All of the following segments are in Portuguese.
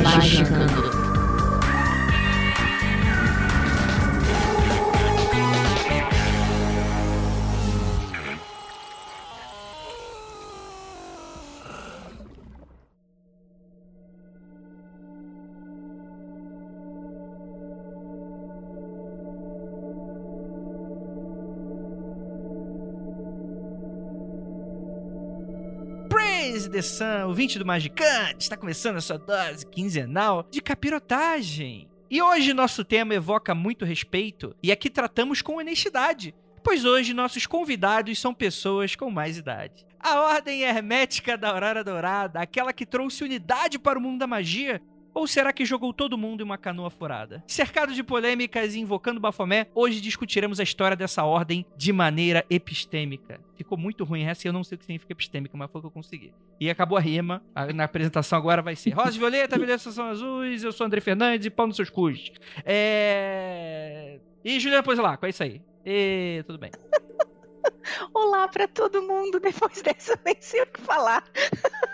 Magicando. Praise the Sun, o 20 do Magicante, está começando a sua dose quinzenal de capirotagem. E hoje nosso tema evoca muito respeito e aqui tratamos com honestidade, pois hoje nossos convidados são pessoas com mais idade. A Ordem Hermética da Aurora Dourada, aquela que trouxe unidade para o mundo da magia, ou será que jogou todo mundo em uma canoa furada? Cercado de polêmicas e invocando Bafomé, hoje discutiremos a história dessa ordem de maneira epistêmica. Ficou muito ruim essa e eu não sei o que significa epistêmica, mas foi o que eu consegui. E acabou a rima. Na apresentação agora vai ser Rosa Violeta, Violeta são azuis, eu sou André Fernandes e pau nos seus cus. É... E Juliana Pozelaco, é isso aí. E tudo bem. Olá pra todo mundo. Depois dessa, nem sei o que falar.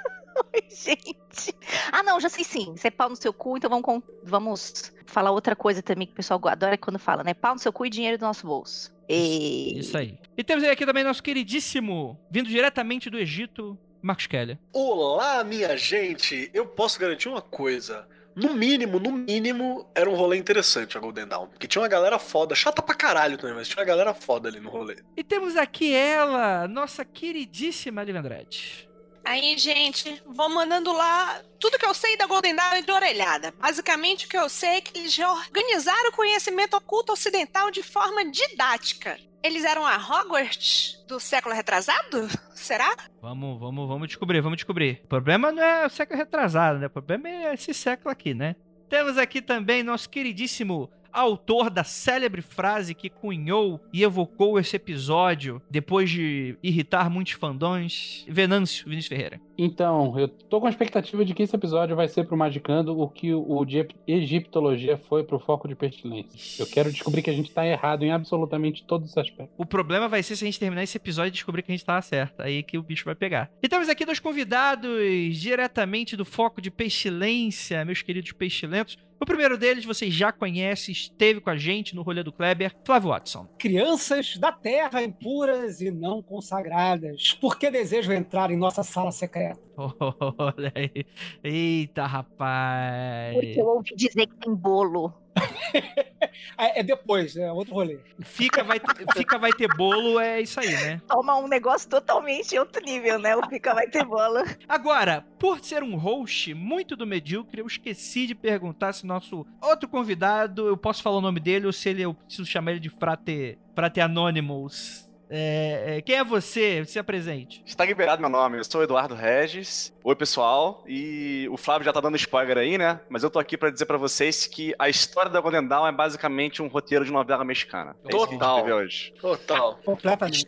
Oi, gente. Ah, não, já sei sim. Você é pau no seu cu, então vamos, com- vamos falar outra coisa também que o pessoal adora quando fala, né? Pau no seu cu e dinheiro do nosso bolso. E... Isso aí. E temos aqui também nosso queridíssimo, vindo diretamente do Egito, Marcos Keller. Olá, minha gente! Eu posso garantir uma coisa. No mínimo, no mínimo, era um rolê interessante a Golden Dawn. Porque tinha uma galera foda, chata pra caralho também, mas tinha uma galera foda ali no rolê. E temos aqui ela, nossa queridíssima Liv Andrade. Aí, gente, vou mandando lá tudo que eu sei da Golden Dawn de orelhada. Basicamente, o que eu sei é que eles organizaram o conhecimento oculto ocidental de forma didática. Eles eram a Hogwarts do século retrasado? Será? Vamos, vamos, vamos descobrir, vamos descobrir. O problema não é o século retrasado, né? O problema é esse século aqui, né? Temos aqui também nosso queridíssimo autor da célebre frase que cunhou e evocou esse episódio depois de irritar muitos fandões, Venâncio Vinícius Ferreira. Então, eu tô com a expectativa de que esse episódio vai ser pro Magicando o que o de egiptologia foi pro foco de pestilência. Eu quero descobrir que a gente tá errado em absolutamente todos os aspectos. O problema vai ser se a gente terminar esse episódio e descobrir que a gente tava certo. Aí que o bicho vai pegar. E temos aqui dois convidados diretamente do foco de pestilência, meus queridos pestilentos. O primeiro deles vocês já conhecem, esteve com a gente no rolê do Kleber, Flávio Watson. Crianças da terra impuras e não consagradas, por que desejam entrar em nossa sala secreta? Olha aí. Eita, rapaz. Porque eu ouvi dizer que tem bolo. É, é depois, é outro rolê. Fica vai, ter, fica, vai ter bolo, é isso aí, né? Toma um negócio totalmente outro nível, né? O Pica vai ter bola. Agora, por ser um host muito do medíocre, eu esqueci de perguntar se nosso outro convidado, eu posso falar o nome dele ou se ele, eu preciso chamar ele de Frate, Frate Anonymous. É, é, quem é você? Se apresente. Está liberado meu nome, eu sou Eduardo Regis. Oi, pessoal. E o Flávio já tá dando spoiler aí, né? Mas eu tô aqui pra dizer pra vocês que a história da Golden Dawn é basicamente um roteiro de novela mexicana. É isso que a gente Total. hoje. Total. Completamente.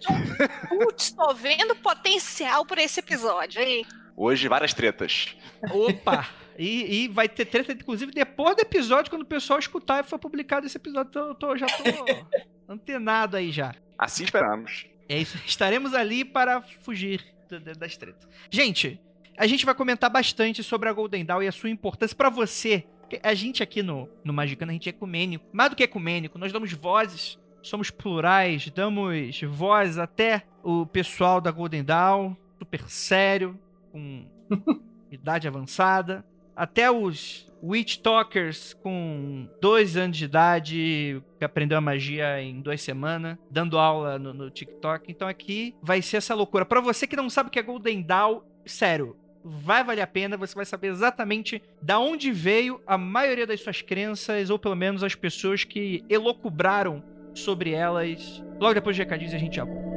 Putz, tô vendo potencial por esse episódio, hein? Hoje, várias tretas. Opa! E, e vai ter treta, inclusive, depois do episódio, quando o pessoal escutar e for publicado esse episódio. Eu tô- já tô antenado aí já. Assim esperamos. É isso. Estaremos ali para fugir da- da- das tretas. Gente, a gente vai comentar bastante sobre a Golden Dawn e a sua importância para você. Porque A gente aqui no, no Magicano, a gente é ecumênico. Mais do que ecumênico, nós damos vozes, somos plurais, damos voz até o pessoal da Golden Dawn, super sério, com idade avançada, até os Witch Talkers com dois anos de idade, que aprendeu a magia em duas semanas, dando aula no, no TikTok. Então aqui vai ser essa loucura. Pra você que não sabe o que é Golden Dawn, sério, vai valer a pena, você vai saber exatamente da onde veio a maioria das suas crenças, ou pelo menos as pessoas que elocubraram sobre elas. Logo depois de recadinhos a gente já volta.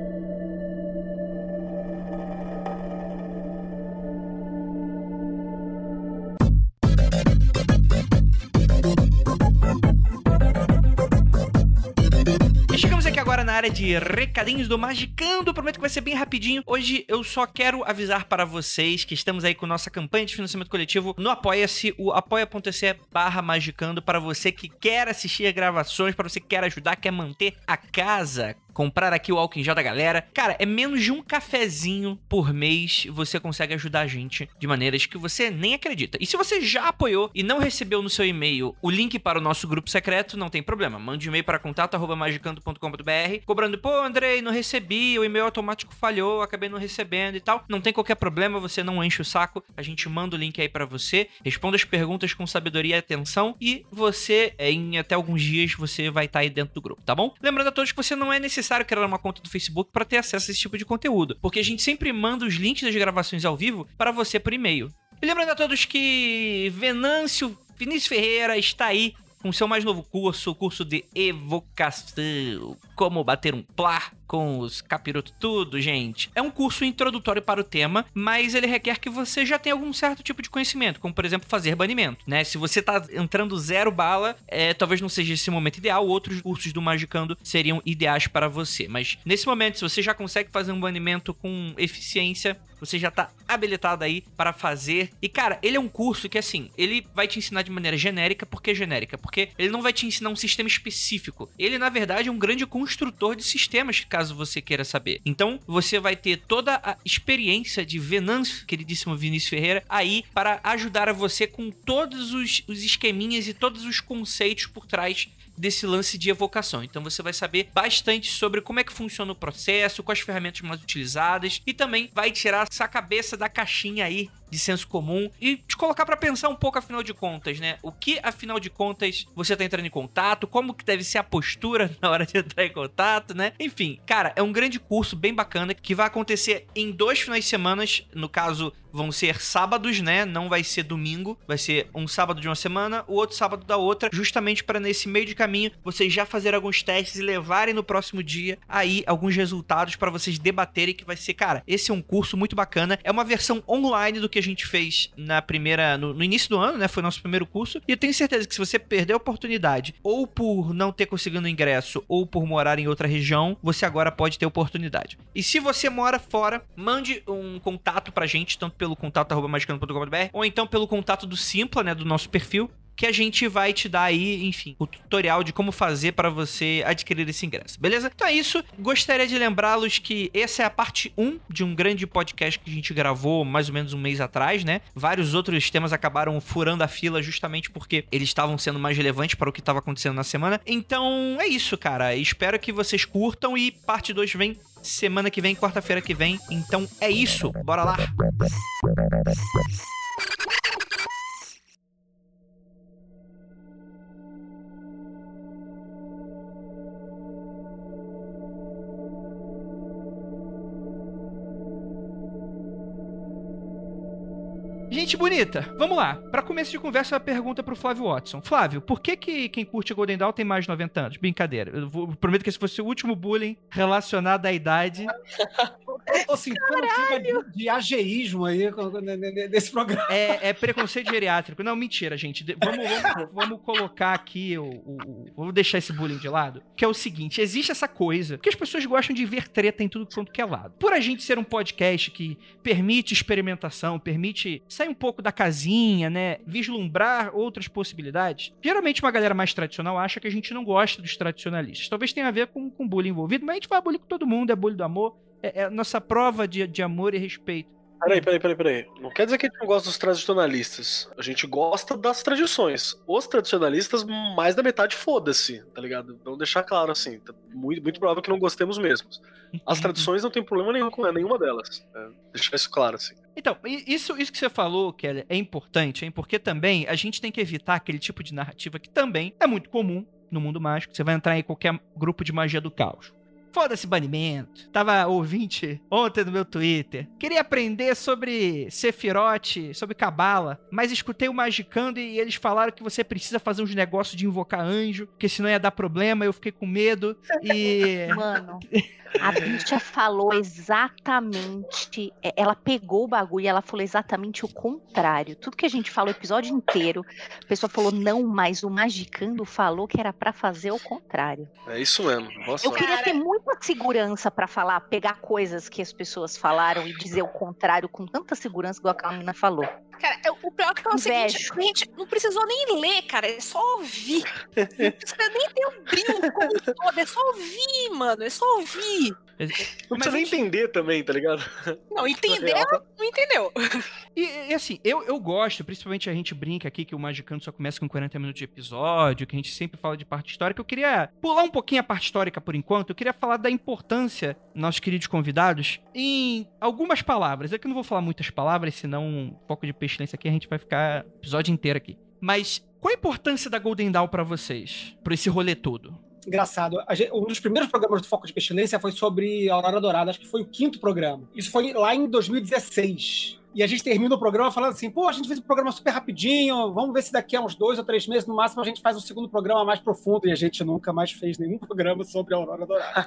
Área de recadinhos do Magicando. Prometo que vai ser bem rapidinho. Hoje eu só quero avisar para vocês que estamos aí com nossa campanha de financiamento coletivo no Apoia-se, o apoia.se barra Magicando, para você que quer assistir a gravações, para você que quer ajudar, quer manter a casa comprar aqui o álcool em gel da galera. Cara, é menos de um cafezinho por mês você consegue ajudar a gente de maneiras que você nem acredita. E se você já apoiou e não recebeu no seu e-mail o link para o nosso grupo secreto, não tem problema. Mande um e-mail para contato@magicando.com.br, cobrando, pô, Andrei, não recebi, o e-mail automático falhou, acabei não recebendo e tal. Não tem qualquer problema, você não enche o saco. A gente manda o link aí para você, responda as perguntas com sabedoria e atenção e você, em até alguns dias, você vai estar aí dentro do grupo, tá bom? Lembrando a todos que você não é necessário necessário criar uma conta do Facebook para ter acesso a esse tipo de conteúdo, porque a gente sempre manda os links das gravações ao vivo para você por e-mail. E lembrando a todos que Venâncio Vinícius Ferreira está aí com seu mais novo curso, o curso de evocação, como bater um plá com os capirotos tudo, gente. É um curso introdutório para o tema, mas ele requer que você já tenha algum certo tipo de conhecimento, como por exemplo fazer banimento, né? Se você tá entrando zero bala, é, talvez não seja esse momento ideal, outros cursos do Magicando seriam ideais para você. Mas nesse momento, se você já consegue fazer um banimento com eficiência, você já tá habilitado aí para fazer. E cara, ele é um curso que assim, ele vai te ensinar de maneira genérica, por que genérica? Porque ele não vai te ensinar um sistema específico. Ele na verdade é um grande construtor de sistemas, caso você queira saber. Então, você vai ter toda a experiência de Venâncio, queridíssimo Vinícius Ferreira, aí para ajudar a você com todos os, os esqueminhas e todos os conceitos por trás desse lance de evocação. Então você vai saber bastante sobre como é que funciona o processo, quais ferramentas mais utilizadas e também vai tirar essa cabeça da caixinha aí de senso comum e te colocar para pensar um pouco afinal de contas, né? O que afinal de contas você tá entrando em contato, como que deve ser a postura na hora de entrar em contato, né? Enfim, cara, é um grande curso bem bacana que vai acontecer em dois finais de semana, no caso vão ser sábados, né? Não vai ser domingo, vai ser um sábado de uma semana, o outro sábado da outra, justamente para nesse meio de caminho vocês já fazerem alguns testes e levarem no próximo dia aí alguns resultados para vocês debaterem que vai ser, cara, esse é um curso muito bacana, é uma versão online do que gente fez na primeira no, no início do ano, né? Foi nosso primeiro curso, e eu tenho certeza que se você perder a oportunidade ou por não ter conseguido ingresso ou por morar em outra região, você agora pode ter oportunidade. E se você mora fora, mande um contato pra gente, tanto pelo contato magicano.com.br ou então pelo contato do Simpla, né, do nosso perfil, que a gente vai te dar aí, enfim, o tutorial de como fazer para você adquirir esse ingresso, beleza? Então é isso. Gostaria de lembrá-los que essa é a parte 1 de um grande podcast que a gente gravou mais ou menos um mês atrás, né? Vários outros temas acabaram furando a fila justamente porque eles estavam sendo mais relevantes para o que estava acontecendo na semana. Então é isso, cara. Espero que vocês curtam e parte 2 vem semana que vem, quarta-feira que vem. Então é isso. Bora lá. Gente bonita, vamos lá. Para começo de conversa, uma pergunta pro Flávio Watson. Flávio, por que, que quem curte Golden Dawn tem mais de 90 anos? Brincadeira. Eu vou- prometo que esse fosse o último bullying relacionado à idade. Eu tô sentindo um clima de, de ageísmo aí nesse programa. É, é preconceito geriátrico. Não, mentira, gente. Vamos, vamos, vamos colocar aqui o, o- o- Vamos deixar esse bullying de lado. Que é o seguinte: existe essa coisa que as pessoas gostam de ver treta em tudo quanto que é lado. Por a gente ser um podcast que permite experimentação, permite sair um pouco da casinha, né? Vislumbrar outras possibilidades. Geralmente uma galera mais tradicional acha que a gente não gosta dos tradicionalistas. Talvez tenha a ver com, com bullying envolvido, mas a gente faz bullying com todo mundo, é bullying do amor. É, é a nossa prova de, de amor e respeito. Peraí, peraí, peraí, peraí. Não quer dizer que a gente não gosta dos tradicionalistas. A gente gosta das tradições. Os tradicionalistas, mais da metade, foda-se, tá ligado? Vamos deixar claro assim. Tá muito, muito provável que não gostemos mesmo. As tradições não tem problema nenhum com nenhuma delas. É, deixar isso claro, assim. Então, isso, isso que você falou, Kelly, é importante, hein? Porque também a gente tem que evitar aquele tipo de narrativa que também é muito comum no mundo mágico. Você vai entrar em qualquer grupo de magia do caos. Foda-se banimento. Tava ouvinte ontem no meu Twitter. Queria aprender sobre Sephiroth, sobre Cabala, mas escutei o Magicando e eles falaram que você precisa fazer uns negócios de invocar anjo, porque senão ia dar problema. Eu fiquei com medo. E. Mano, a bicha falou exatamente. é, Ela pegou o bagulho e ela falou exatamente o contrário. Tudo que a gente falou o episódio inteiro, a pessoa falou, não, mas o Magicando falou que era pra fazer o contrário. É isso mesmo. Boa Eu queria ter muito uma segurança pra falar, pegar coisas que as pessoas falaram e dizer o contrário com tanta segurança, igual a menina falou. Cara, é- o pior que é o seguinte, Invejo. a gente não precisou nem ler, cara, é só ouvir. Não precisa nem ter um brinco como todo, é só ouvir, mano, é só ouvir. Não Mas precisa nem a gente- entender também, tá ligado? Não, entender, Real. não entendeu. E, e, assim, eu, eu gosto, principalmente a gente brinca aqui que o Magicando só começa com 40 minutos de episódio, que a gente sempre fala de parte histórica. Eu queria pular um pouquinho a parte histórica por enquanto. Eu queria falar da importância, nossos queridos convidados, em algumas palavras. É que eu não vou falar muitas palavras, senão um foco de pestilência aqui a gente vai ficar o episódio inteiro aqui. Mas qual a importância da Golden Dawn pra vocês? Pra esse rolê todo? Engraçado. Gente- um dos primeiros programas do Foco de Pestilência foi sobre a Aurora Dourada, acho que foi o quinto programa. Isso foi lá em 2016. E a gente termina o programa falando assim: pô, a gente fez um programa super rapidinho, vamos ver se daqui a uns dois ou três meses, no máximo, a gente faz um segundo programa mais profundo. E a gente nunca mais fez nenhum programa sobre a Aurora Dourada.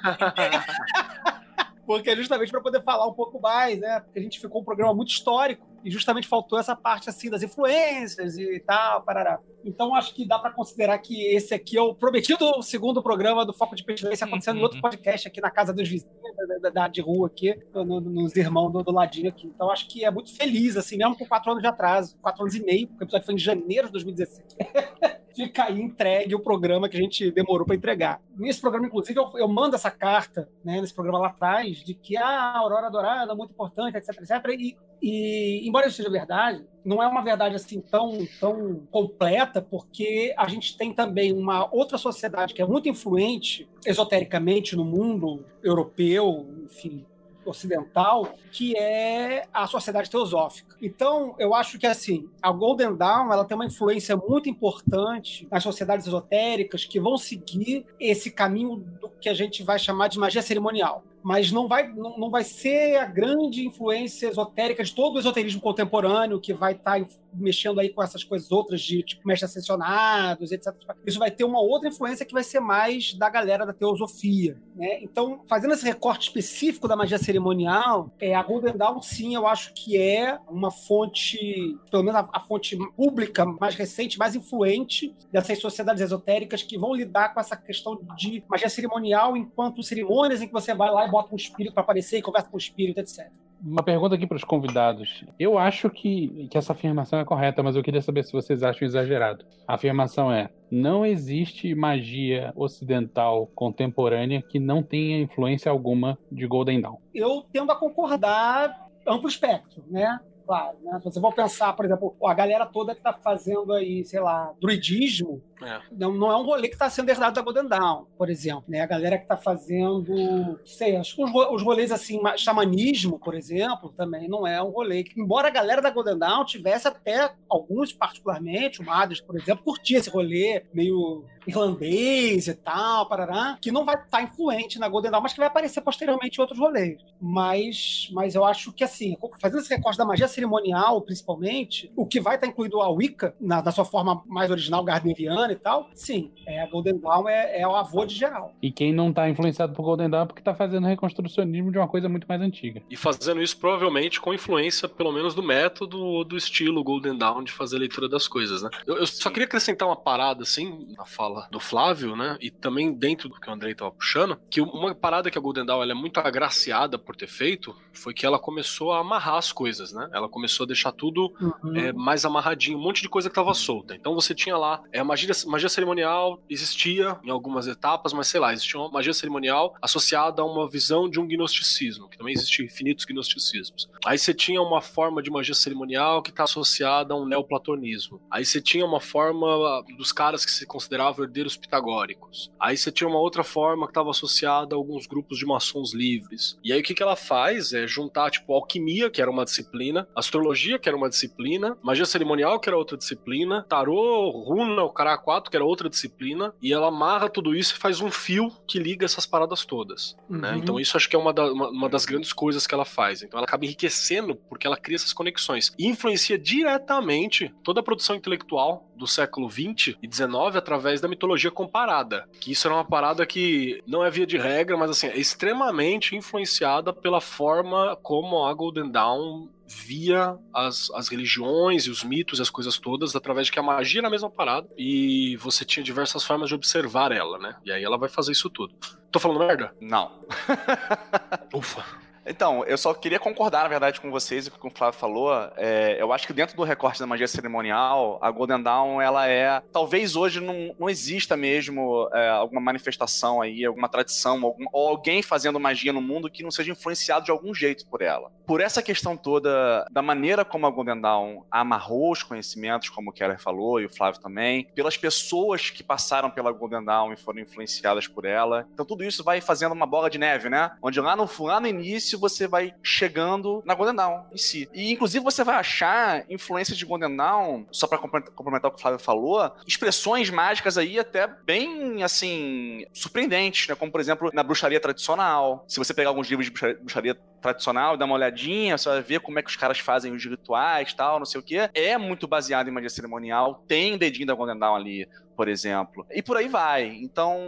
Porque é justamente para poder falar um pouco mais, né? Porque a gente ficou um programa muito histórico e justamente faltou essa parte assim das influências e tal, parará. Então acho que dá para considerar que esse aqui é o prometido segundo programa do Foco de Pestilência acontecendo em outro podcast aqui na casa dos vizinhos, da, da- da- de rua aqui, no- nos irmãos do, do ladinho aqui. Então acho que é muito feliz, assim, mesmo com quatro anos de atraso, quatro anos e meio, porque o episódio foi em janeiro de 2016. Fica aí entregue o programa que a gente demorou para entregar. Nesse programa, inclusive, eu, eu mando essa carta, né, nesse programa lá atrás, de que ah, a Aurora Dourada é muito importante, etc, etc. E, e, embora isso seja verdade, não é uma verdade assim tão, tão completa, porque a gente tem também uma outra sociedade que é muito influente esotericamente no mundo europeu, enfim, ocidental, que é a sociedade teosófica. Então, eu acho que assim, a Golden Dawn, ela tem uma influência muito importante nas sociedades esotéricas que vão seguir esse caminho do que a gente vai chamar de magia cerimonial. Mas não vai, não, não vai ser a grande influência esotérica de todo o esoterismo contemporâneo que vai estar mexendo aí com essas coisas outras de tipo mestres ascensionados, etc. Isso vai ter uma outra influência que vai ser mais da galera da teosofia, né? Então, fazendo esse recorte específico da magia cerimonial, é, a Golden Dawn, sim, eu acho que é uma fonte, pelo menos a, a fonte pública mais recente, mais influente dessas sociedades esotéricas que vão lidar com essa questão de magia cerimonial enquanto cerimônias em que você vai lá e bota um espírito para aparecer e conversa com o espírito, etc. Uma pergunta aqui para os convidados. Eu acho que, que essa afirmação é correta, mas eu queria saber se vocês acham exagerado. A afirmação é: não existe magia ocidental contemporânea que não tenha influência alguma de Golden Dawn. eu tendo a concordar amplo espectro, né? Claro, né? Se você for pensar, por exemplo, a galera toda que tá fazendo aí, sei lá, druidismo, É. não, não é um rolê que está sendo herdado da Golden Dawn, por exemplo. Né? A galera que está fazendo, sei, acho que os, os rolês assim, ma- xamanismo, por exemplo, também não é um rolê que, embora a galera da Golden Dawn tivesse até alguns particularmente, o Madras, por exemplo, curtia esse rolê meio irlandês e tal, parará, que não vai estar influente na Golden Dawn, mas que vai aparecer posteriormente em outros rolês. Mas, mas eu acho que, assim, fazendo esse recorte da magia cerimonial, principalmente, o que vai estar incluído a Wicca, na, na sua forma mais original, gardneriana e tal, sim, é, a Golden Dawn é, é o avô de geral. E quem não tá influenciado por Golden Dawn é porque tá fazendo reconstrucionismo de uma coisa muito mais antiga. E fazendo isso provavelmente com influência, pelo menos, do método ou do estilo Golden Dawn de fazer a leitura das coisas, né? Eu, eu só queria acrescentar uma parada, assim, na fala do Flávio, né? E também dentro do que o Andrei tava puxando, que uma parada que a Golden Dawn ela é muito agraciada por ter feito foi que ela começou a amarrar as coisas, né? Ela começou a deixar tudo Uhum. é, mais amarradinho, um monte de coisa que tava solta. Então você tinha lá, é, a magia, magia cerimonial existia em algumas etapas, mas sei lá, existia uma magia cerimonial associada a uma visão de um gnosticismo, que também existia infinitos gnosticismos. Aí você tinha uma forma de magia cerimonial que está associada a um neoplatonismo. Aí você tinha uma forma ah, dos caras que se consideravam herdeiros pitagóricos. Aí você tinha uma outra forma que estava associada a alguns grupos de maçons livres. E aí o que, que ela faz é juntar, tipo, alquimia, que era uma disciplina, astrologia, que era uma disciplina, magia cerimonial, que era outra disciplina, tarô, runa, o cara 4, que era outra disciplina, e ela amarra tudo isso e faz um fio que liga essas paradas todas. Né? Uhum. Então isso acho que é uma, da- uma- uma das grandes coisas que ela faz. Então ela acaba enriquecendo porque ela cria essas conexões. E influencia diretamente toda a produção intelectual do século XX e XIX através da mitologia comparada. Que isso era uma parada que não é via de regra, mas assim, é extremamente influenciada pela forma como a Golden Dawn via as, as religiões e os mitos e as coisas todas através de que a magia era a mesma parada e você tinha diversas formas de observar ela, né? E aí ela vai fazer isso tudo. Tô falando merda? Não. Ufa. Então, eu só queria concordar, na verdade, com vocês e com o que o Flávio falou. É, eu acho que dentro do recorte da magia cerimonial, a Golden Dawn, ela é. Talvez hoje não, não exista mesmo é, alguma manifestação aí, alguma tradição, algum, ou alguém fazendo magia no mundo que não seja influenciado de algum jeito por ela. Por essa questão toda, da maneira como a Golden Dawn amarrou os conhecimentos, como o Keller falou, e o Flávio também, pelas pessoas que passaram pela Golden Dawn e foram influenciadas por ela. Então, tudo isso vai fazendo uma bola de neve, né? Onde lá no, lá no início você vai chegando na Golden Dawn em si. E inclusive você vai achar influência de Golden Dawn, só para complementar o que o Flávio falou, expressões mágicas aí até bem assim surpreendentes, né? Como por exemplo na bruxaria tradicional. Se você pegar alguns livros de bruxaria, bruxaria tradicional dar uma olhadinha, você vai ver como é que os caras fazem os rituais, tal, não sei o que. É muito baseado em magia cerimonial, tem dedinho da Golden Dawn ali por exemplo. E por aí vai. Então,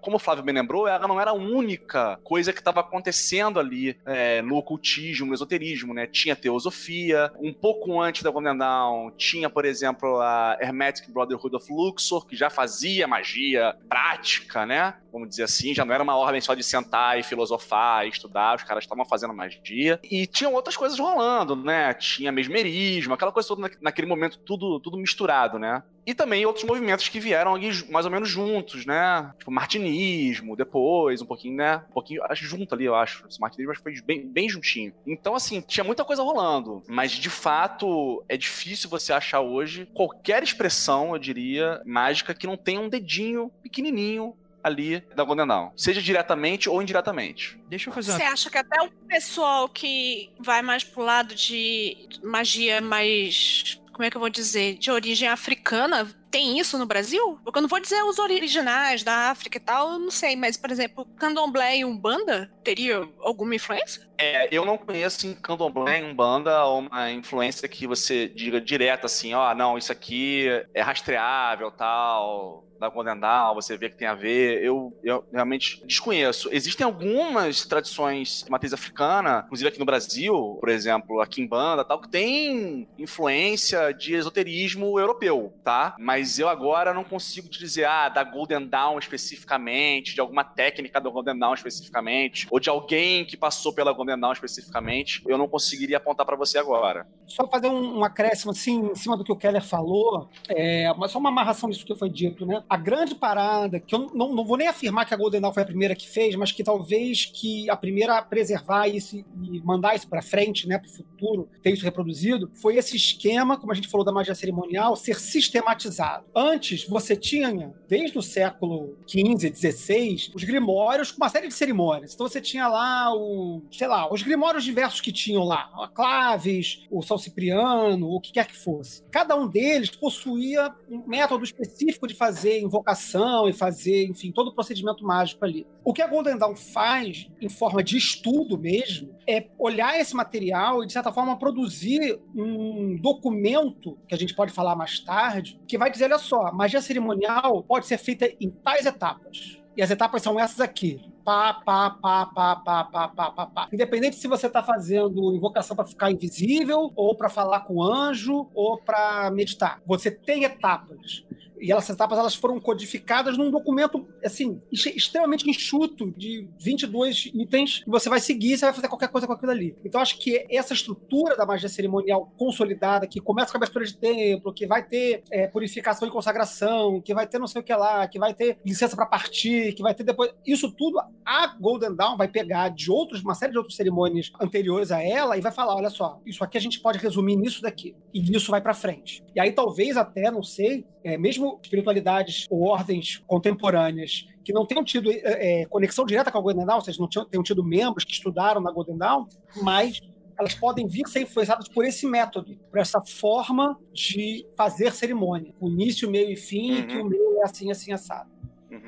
como o Flávio bem lembrou, ela não era a única coisa que estava acontecendo ali é, no ocultismo, no esoterismo, né? Tinha teosofia, um pouco antes da Golden Dawn, tinha, por exemplo, a Hermetic Brotherhood of Luxor, que já fazia magia prática, né? Vamos dizer assim, já não era uma ordem só de sentar e filosofar e estudar, os caras estavam fazendo magia. E tinham outras coisas rolando, né? Tinha mesmerismo, aquela coisa toda naquele momento, tudo, tudo misturado, né? E também outros movimentos que vieram ali mais ou menos juntos, né? Tipo, martinismo, depois, um pouquinho, né? Um pouquinho, acho junto ali, eu acho. Esse martinismo acho que foi bem, bem juntinho. Então, assim, tinha muita coisa rolando. Mas, de fato, é difícil você achar hoje qualquer expressão, eu diria, mágica que não tenha um dedinho pequenininho ali da Golden Dawn. Seja diretamente ou indiretamente. Deixa eu fazer uma... Você acha que até o pessoal que vai mais pro lado de magia mais como é que eu vou dizer, de origem africana, tem isso no Brasil? Porque eu não vou dizer os originais da África e tal, eu não sei, mas, por exemplo, candomblé e umbanda teria alguma influência? É, eu não conheço em candomblé e umbanda uma influência que você diga direto assim, ó, oh, não, isso aqui é rastreável, tal, da Golden Dawn, você vê que tem a ver. Eu, eu realmente desconheço. Existem algumas tradições de matriz africana, inclusive aqui no Brasil, por exemplo, a Kimbanda tal, que tem influência de esoterismo europeu, tá? Mas eu agora não consigo te dizer, ah, da Golden Dawn especificamente, de alguma técnica da Golden Dawn especificamente, ou de alguém que passou pela Golden Dawn especificamente, eu não conseguiria apontar para você agora. Só fazer um, um acréscimo assim, em cima do que o Keller falou, é, mas só uma amarração disso que foi dito, né? A grande parada, que eu não, não vou nem afirmar que a Golden Dawn foi a primeira que fez, mas que talvez que a primeira a preservar isso e mandar isso para frente, né, para o futuro, ter isso reproduzido, foi esse esquema, como a gente falou da magia cerimonial, ser sistematizado. Antes, você tinha, desde o século XV, XVI, os grimórios com uma série de cerimônias. Então você tinha lá o, sei lá, os grimórios diversos que tinham lá, a Claves, o São Cipriano, o que quer que fosse. Cada um deles possuía um método específico de fazer invocação e fazer, enfim, todo o procedimento mágico ali. O que a Golden Dawn faz, em forma de estudo mesmo, é olhar esse material e, de certa forma, produzir um documento, que a gente pode falar mais tarde, que vai dizer, olha só, magia cerimonial pode ser feita em tais etapas. E as etapas são essas aqui. Pá, pá, pá, pá, pá, pá, pá, pá, pá. Independente se você está fazendo invocação para ficar invisível, ou para falar com anjo, ou para meditar. Você tem etapas e essas etapas elas foram codificadas num documento assim extremamente enxuto de 22 itens que você vai seguir, você vai fazer qualquer coisa com aquilo ali. Então acho que essa estrutura da magia cerimonial consolidada que começa com a abertura de templo, que vai ter é, purificação e consagração, que vai ter não sei o que lá, que vai ter licença para partir, que vai ter depois isso tudo a Golden Dawn vai pegar de outros uma série de outras cerimônias anteriores a ela e vai falar, olha só, isso aqui a gente pode resumir nisso daqui e isso vai para frente. E aí talvez até, não sei, é, mesmo espiritualidades ou ordens contemporâneas que não tenham tido é, é, conexão direta com a Golden Dawn, ou seja, não tenham tido membros que estudaram na Golden Dawn, mas elas podem vir ser influenciadas por esse método, por essa forma de fazer cerimônia. O início, meio e fim, uhum. que o meio é assim, assim, assado. Uhum.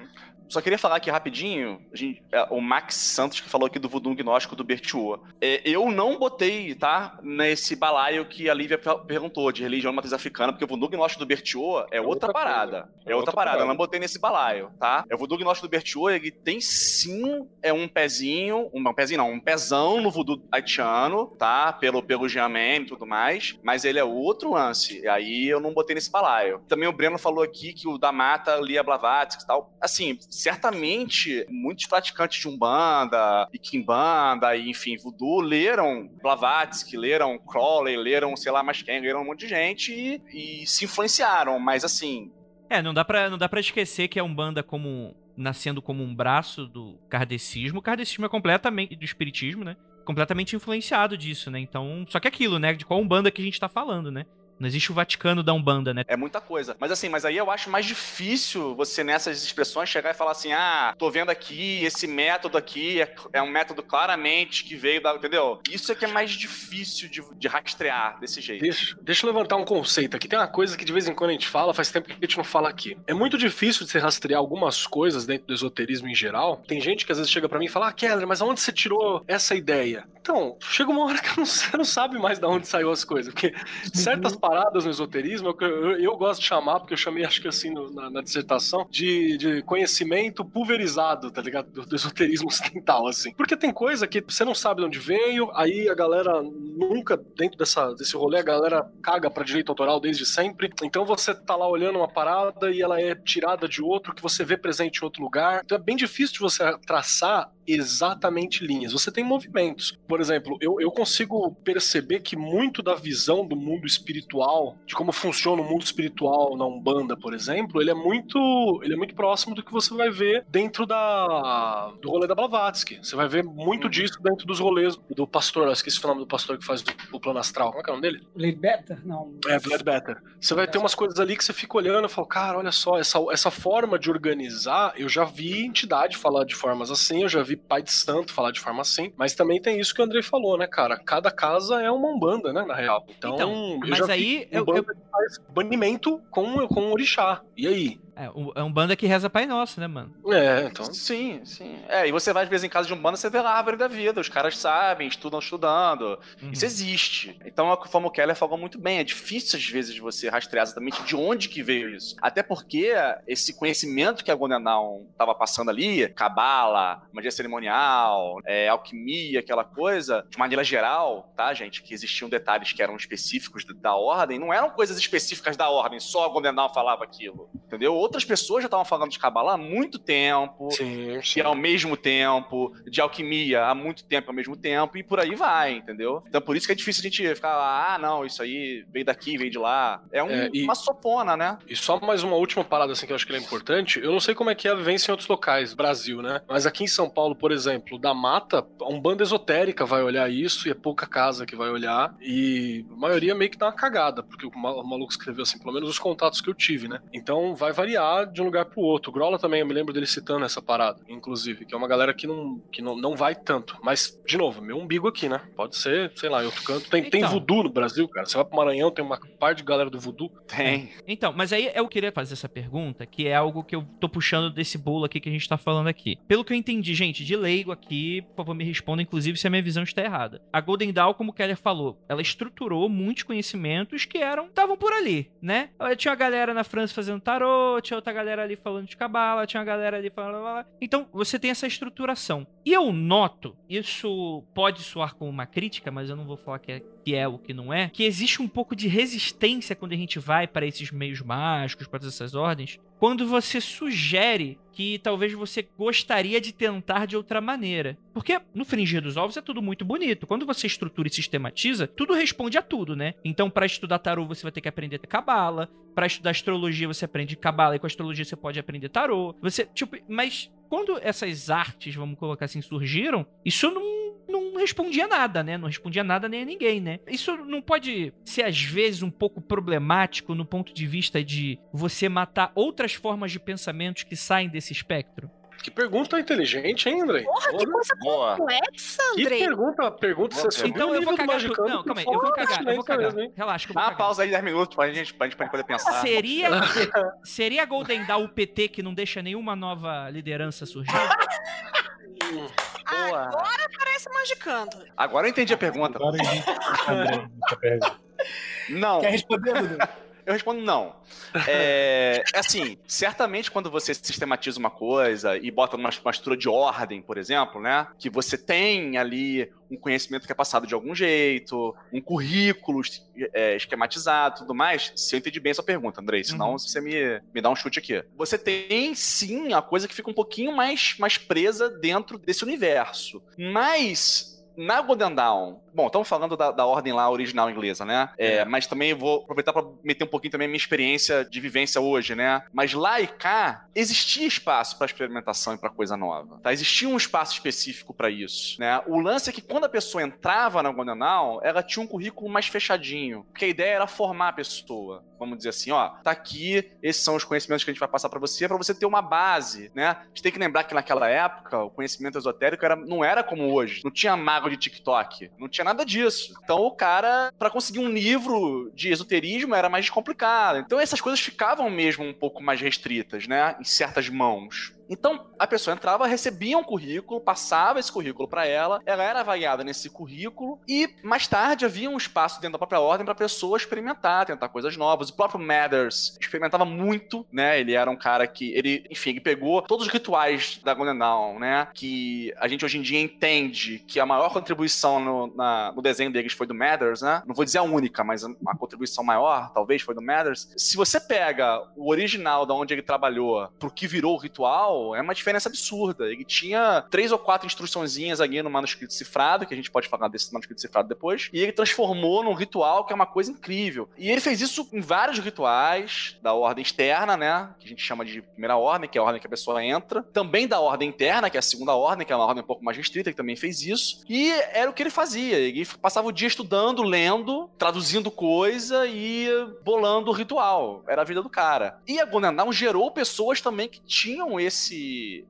Só queria falar aqui rapidinho, gente, é, o Max Santos que falou aqui do voodoo gnóstico do Bertiô. É, eu não botei, tá, nesse balaio que a Lívia per- perguntou, de religião matriz africana, porque o voodoo gnóstico do Bertiô é, outra, outra parada. coisa. É, outra, parada, eu não botei nesse balaio, tá? É o voodoo gnóstico do Bertiô, ele tem sim é um pezinho, um, um pezinho não, um pezão no voodoo haitiano, tá? Pelo, pelo Jeamen e tudo mais, mas ele é outro lance. E aí eu não botei nesse balaio. Também o Breno falou aqui que o da Mata lia Blavatsky e tal. Assim, certamente muitos praticantes de Umbanda e Kimbanda e enfim, Voodoo leram Blavatsky, leram Crowley, leram sei lá mais quem, leram um monte de gente e, e se influenciaram, mas assim, É, não dá pra, não dá pra esquecer que a Umbanda como nascendo como um braço do kardecismo. O kardecismo é completamente do espiritismo, né? Completamente influenciado disso, né? Então, só que aquilo, né, de qual Umbanda que a gente tá falando, né? Não existe o Vaticano da Umbanda, né? É muita coisa. Mas assim, mas aí eu acho mais difícil você, nessas expressões, chegar e falar assim: ah, tô vendo aqui, esse método aqui é, é um método claramente que veio da. Entendeu? Isso é que é mais difícil de, de rastrear desse jeito. Deixa, deixa eu levantar um conceito aqui. Tem uma coisa que de vez em quando a gente fala, faz tempo que a gente não fala aqui. É muito difícil de você rastrear algumas coisas dentro do esoterismo em geral. Tem gente que às vezes chega pra mim e fala: Ah, Keller, mas aonde você tirou essa ideia? Então, chega uma hora que não- você não sabe mais de onde saiu as coisas. Porque certas paradas no esoterismo, eu, eu- eu gosto de chamar, porque eu chamei, acho que assim, no- na, na dissertação, de, de conhecimento pulverizado, tá ligado? Do, do esoterismo ocidental, assim. Porque tem coisa que você não sabe de onde veio, aí a galera nunca, dentro dessa, desse rolê, a galera caga pra direito autoral desde sempre. Então você tá lá olhando uma parada e ela é tirada de outro, que você vê presente em outro lugar. Então é bem difícil de você traçar exatamente linhas. Você tem movimentos. Por exemplo, eu, eu consigo perceber que muito da visão do mundo espiritual, de como funciona o mundo espiritual na Umbanda, por exemplo, ele é muito, ele é muito próximo do que você vai ver dentro da do rolê da Blavatsky. Você vai ver muito disso dentro dos rolês do pastor, eu esqueci o nome do pastor que faz o, o plano astral. Como é que é o nome dele? Lady Better? Não. É, Vlad Better. Você vai ter umas coisas ali que você fica olhando e fala, cara, olha só, essa, essa forma de organizar, eu já vi entidade falar de formas assim, eu já vi pai de santo falar de forma assim, mas também tem isso que o Andrei falou, né, cara? Cada casa é uma umbanda, né, na real. Então, Então, eu mas aí eu- que faz banimento com, com o orixá. E aí? É, um- é um banda que reza Pai Nosso, né, mano? É, então... Sim, sim. É, e você vai às vezes em casa de um bando, você vê lá a árvore da vida. Os caras sabem, estudam estudando. Uhum. Isso existe. Então, é o que o Famo Keller falou muito bem. É difícil, às vezes, você rastrear exatamente de onde que veio isso. Até porque esse conhecimento que a Golden Dawn estava passando ali, cabala, magia cerimonial, é, alquimia, aquela coisa, de maneira geral, tá, gente? Que existiam detalhes que eram específicos da- ordem, não eram coisas específicas da ordem, só a Golden Dawn falava aquilo. Entendeu? Outras pessoas já estavam falando de cabala há muito tempo Sim, que ao mesmo tempo, de alquimia há muito tempo ao mesmo tempo, e por aí vai, entendeu? Então por isso que é difícil a gente ficar lá, ah, não, isso aí veio daqui, veio de lá. É, um- É, e- uma sopona, né? E só mais uma última parada assim que eu acho que é importante. Eu não sei como é que é a vivência em outros locais, Brasil, né? Mas aqui em São Paulo, por exemplo, da mata, um banda esotérica vai olhar isso e é pouca casa que vai olhar. E a maioria meio que dá uma cagada, porque o maluco escreveu assim, pelo menos os contatos que eu tive, né? Então vai variar de um lugar pro outro. O Grola também, eu me lembro dele citando essa parada, inclusive, que é uma galera que não, que não, não vai tanto. Mas, de novo, meu umbigo aqui, né? Pode ser, sei lá, em outro canto. Tem, tem Então. voodoo no Brasil, cara. Você vai pro Maranhão, tem uma parte de galera do voodoo. Tem. Então, mas aí eu queria fazer essa pergunta, que é algo que eu tô puxando desse bolo aqui que a gente tá falando aqui. Pelo que eu entendi, gente, de leigo aqui, por favor, me responda, inclusive, se a minha visão está errada. A Golden Dawn, como o Keller falou, ela estruturou muitos conhecimentos que eram, estavam por ali, né? Tinha uma galera na França fazendo tarô, tinha outra galera ali falando de cabala, tinha uma galera ali falando... blá, blá. Então, você tem essa estruturação. E eu noto, isso pode soar como uma crítica, mas eu não vou falar que é que é o que não é, que existe um pouco de resistência quando a gente vai para esses meios mágicos, para essas ordens, quando você sugere que talvez você gostaria de tentar de outra maneira. Porque no fringir dos ovos é tudo muito bonito. Quando você estrutura e sistematiza, tudo responde a tudo, né? Então, para estudar tarô, você vai ter que aprender cabala. Para estudar astrologia, você aprende cabala e com astrologia você pode aprender tarô. Você, tipo, mas quando essas artes, vamos colocar assim, surgiram, isso não não respondia nada, né? Não respondia nada nem a ninguém, né? Isso não pode ser, às vezes, um pouco problemático no ponto de vista de você matar outras formas de pensamentos que saem desse espectro? Que pergunta inteligente, hein, Andrei? Porra, que coisa Boa. complexa, Que Andrei. pergunta, pergunta Boa você subiu Então eu vou cagar Não, calma aí, eu vou cagar, eu vou cagar. mesmo? Relaxa que eu Dá vou uma cagar. pausa aí de 10 minutos pra gente, pra gente poder pensar. Seria, seria a Golden Dawn o PT que não deixa nenhuma nova liderança surgir? Boa. Agora parece magicando. Agora eu entendi a pergunta. Agora a gente André, essa pergunta. Não, Quer responder, Dudu? eu respondo não. É, assim, certamente quando você sistematiza uma coisa e bota numa, uma estrutura de ordem, por exemplo, né? Que você tem ali um conhecimento que é passado de algum jeito, um currículo é, esquematizado tudo mais. Se eu entendi bem a sua pergunta, Andrei, senão Uhum. você me, me dá um chute aqui. Você tem sim a coisa que fica um pouquinho mais, mais presa dentro desse universo. Mas. Na Golden Dawn, bom, estamos falando da, da ordem lá original inglesa, né? É, Mas também vou aproveitar para meter um pouquinho também a minha experiência de vivência hoje, né? Mas lá e cá existia espaço para experimentação e para coisa nova, tá? Existia um espaço específico para isso, né? O lance é que quando a pessoa entrava na Golden Dawn, ela tinha um currículo mais fechadinho, porque a ideia era formar a pessoa. Vamos dizer assim, ó, tá aqui, esses são os conhecimentos que a gente vai passar para você, para você ter uma base, né? A gente tem que lembrar que naquela época o conhecimento esotérico era, não era como hoje, não tinha mago de TikTok, não tinha nada disso. Então o cara, para conseguir um livro de esoterismo era mais complicado. Então essas coisas ficavam mesmo um pouco mais restritas, né? Em certas mãos. Então, a pessoa entrava, recebia um currículo, passava esse currículo para ela, ela era avaliada nesse currículo e mais tarde havia um espaço dentro da própria ordem para a pessoa experimentar, tentar coisas novas. O próprio Mathers experimentava muito, né? Ele era um cara que ele, enfim, ele pegou todos os rituais da Golden Dawn, né? Que a gente hoje em dia entende que a maior contribuição no, na- no desenho deles foi do Mathers, né? Não vou dizer a única, mas uma contribuição maior, talvez, foi do Mathers. Se você pega o original da onde ele trabalhou pro que virou o ritual, é uma diferença absurda. Ele tinha três ou quatro instruçõezinhas ali no manuscrito cifrado, que a gente pode falar desse manuscrito cifrado depois, e ele transformou num ritual que é uma coisa incrível. E ele fez isso em vários rituais da ordem externa, né? Que a gente chama de primeira ordem, que é a ordem que a pessoa entra. Também da ordem interna, que é a segunda ordem, que é uma ordem um pouco mais restrita, que também fez isso. E era o que ele fazia. Ele passava o dia estudando, lendo, traduzindo coisa e bolando o ritual. Era a vida do cara. E a Golden Dawn gerou pessoas também que tinham esse,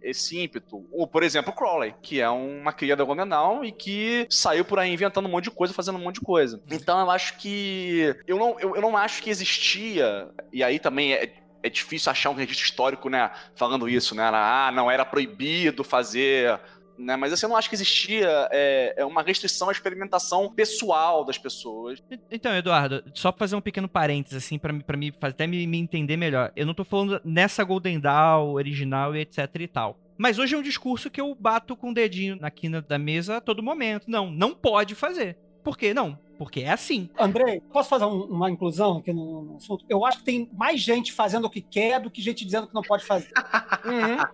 esse ímpeto. Ou, por exemplo, Crowley, que é uma cria da Golden Dawn e que saiu por aí inventando um monte de coisa, fazendo um monte de coisa. Então eu acho que. Eu não, eu, eu não acho que existia. E aí também é. É difícil achar um registro histórico, né? Falando isso, né? Ah, não era proibido fazer né? Mas assim, eu não acho que existia é, é uma restrição à experimentação pessoal das pessoas. Então, Eduardo, só pra fazer um pequeno parênteses, assim, pra, mim- até me, me entender melhor. Eu não tô falando nessa Golden Dawn original e etc e tal. Mas hoje é um discurso que eu bato com o dedinho na quina da mesa a todo momento. Não, não pode fazer. Por quê? Não. Porque é assim. Andrei, posso fazer um- uma inclusão aqui no, no assunto? Eu acho que tem mais gente fazendo o que quer do que gente dizendo que não pode fazer.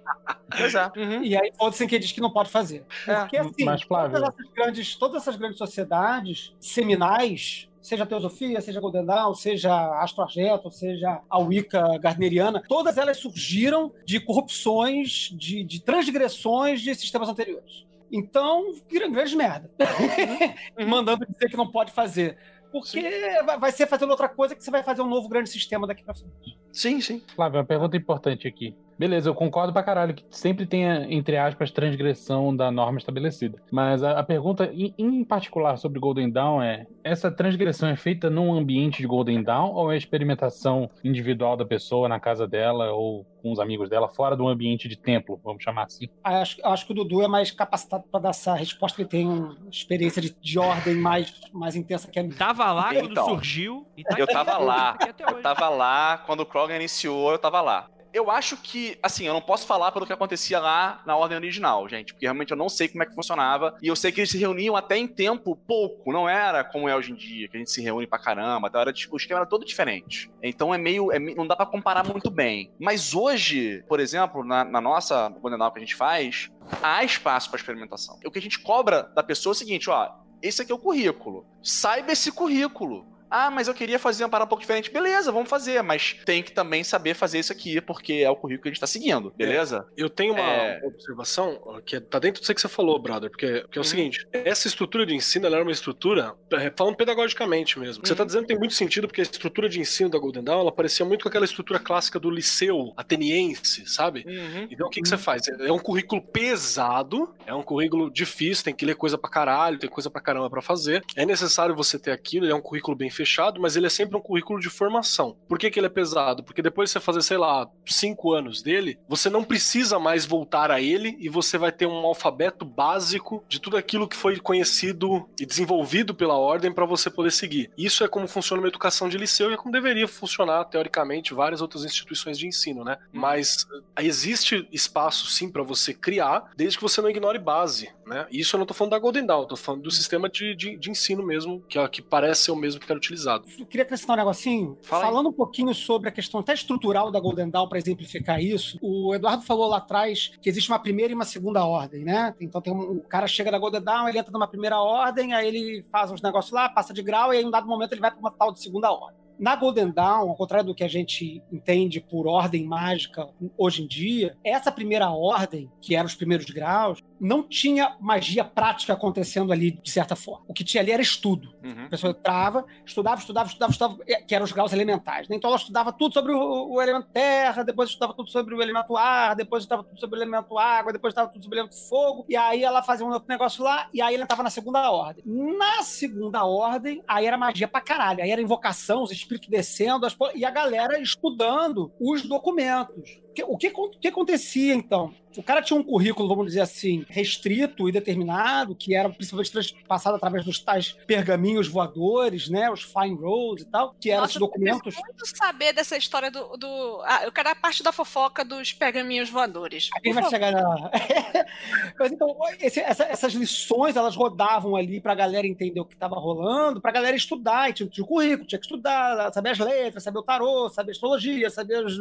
Pois é. Uhum. E aí foda-se quem diz que não pode fazer. Porque assim, Mas, Flávio- todas, essas grandes, todas essas grandes sociedades seminais, seja a Teosofia, seja a Golden Dawn, seja a Astro Argento, seja a Wicca Gardneriana, todas elas surgiram de corrupções, de, de transgressões de sistemas anteriores. Então, viram grandes merda. Mandando dizer que não pode fazer. Porque vai- vai ser fazendo outra coisa que você vai fazer um novo grande sistema daqui pra frente. Sim, sim. Flávio, uma pergunta importante aqui. Beleza, eu concordo pra caralho que sempre tenha, entre aspas, transgressão da norma estabelecida. Mas a, a pergunta, em, em particular, sobre Golden Dawn é: essa transgressão é feita num ambiente de Golden Dawn ou é experimentação individual da pessoa na casa dela ou com os amigos dela, fora do ambiente de templo, vamos chamar assim? Acho, acho que o Dudu é mais capacitado para dar essa resposta, ele tem uma experiência de, de ordem mais, mais intensa que a minha. Tava lá quando Então, surgiu. E tá Eu aqui, tava tá lá. até Eu tava lá, quando o Krogan iniciou, eu tava lá. Eu acho que, assim, eu não posso falar pelo que acontecia lá na ordem original, gente, porque realmente eu não sei como é que funcionava. E eu sei que eles se reuniam até em tempo pouco, não era como é hoje em dia, que a gente se reúne pra caramba, então era, tipo, o esquema era todo diferente. Então é meio. é não dá pra comparar muito bem. Mas hoje, por exemplo, na, na nossa Golden Dawn que a gente faz, há espaço pra experimentação. O que a gente cobra da pessoa é o seguinte, ó. Esse aqui é o currículo. Saiba esse currículo. Ah, mas eu queria fazer uma parada um pouco diferente. Beleza, vamos fazer, mas tem que também saber fazer isso aqui, porque é o currículo que a gente tá seguindo, beleza? Eu tenho uma É. observação que tá dentro disso que você falou, brother, porque, porque é o Uhum. seguinte, essa estrutura de ensino ela era uma estrutura, é, falando pedagogicamente mesmo, o que você tá Uhum. dizendo tem muito sentido, porque a estrutura de ensino da Golden Dawn, ela parecia muito com aquela estrutura clássica do liceu ateniense, sabe? Uhum. Então o que, que você faz? É um currículo pesado, é um currículo difícil, tem que ler coisa pra caralho, tem coisa pra caramba pra fazer. É necessário você ter aquilo, ele é um currículo bem fechado, mas ele é sempre um currículo de formação. Por que, que ele é pesado? Porque depois de você fazer, sei lá, cinco anos dele, você não precisa mais voltar a ele e você vai ter um alfabeto básico de tudo aquilo que foi conhecido e desenvolvido pela ordem pra você poder seguir. Isso é como funciona uma educação de liceu e é como deveria funcionar, teoricamente, várias outras instituições de ensino, né? Mas eh, existe espaço sim pra você criar, desde que você não ignore base, né? E Isso eu não tô falando da Golden Dawn, eu tô falando do sistema de, de, de ensino mesmo, que, é, que parece ser o mesmo que era utilizado. Eu queria acrescentar um negocinho. Fala. Falando um pouquinho sobre a questão até estrutural da Golden Dawn para exemplificar isso, o Eduardo falou lá atrás que existe uma primeira e uma segunda ordem, né? Então tem um, o cara chega da Golden Dawn, ele entra numa primeira ordem, aí ele faz uns negócios lá, passa de grau, e aí em um dado momento ele vai para uma tal de segunda ordem. Na Golden Dawn, ao contrário do que a gente entende por ordem mágica hoje em dia, essa primeira ordem, que eram os primeiros graus, não tinha magia prática acontecendo ali de certa forma. O que tinha ali era estudo. Uhum. A pessoa entrava, estudava, estudava, estudava, estudava, eh, que eram os graus elementais. né? Então ela estudava tudo sobre o, o elemento terra, depois estudava tudo sobre o elemento ar, depois estudava tudo sobre o elemento água, depois estudava tudo sobre o elemento fogo, e aí ela fazia um outro negócio lá, e aí ela entrava na segunda ordem. Na segunda ordem, aí era magia pra caralho, aí era invocação, os espíritos descendo, as e a galera estudando os documentos. O que, o que acontecia, então? O cara tinha um currículo, vamos dizer assim, restrito e determinado, que era principalmente transpassado através dos tais pergaminhos voadores, né? Os fine rolls e tal, que eram Nossa, esses documentos. Eu muito saber dessa história do. do ah, eu quero a parte da fofoca dos pergaminhos voadores. A gente Por vai favor. chegar na. Mas então, esse- essa- essas lições, elas rodavam ali pra galera entender o que estava rolando, pra galera estudar, e tinha, tinha o currículo, tinha que estudar, saber as letras, saber o tarô, saber a astrologia, saber os.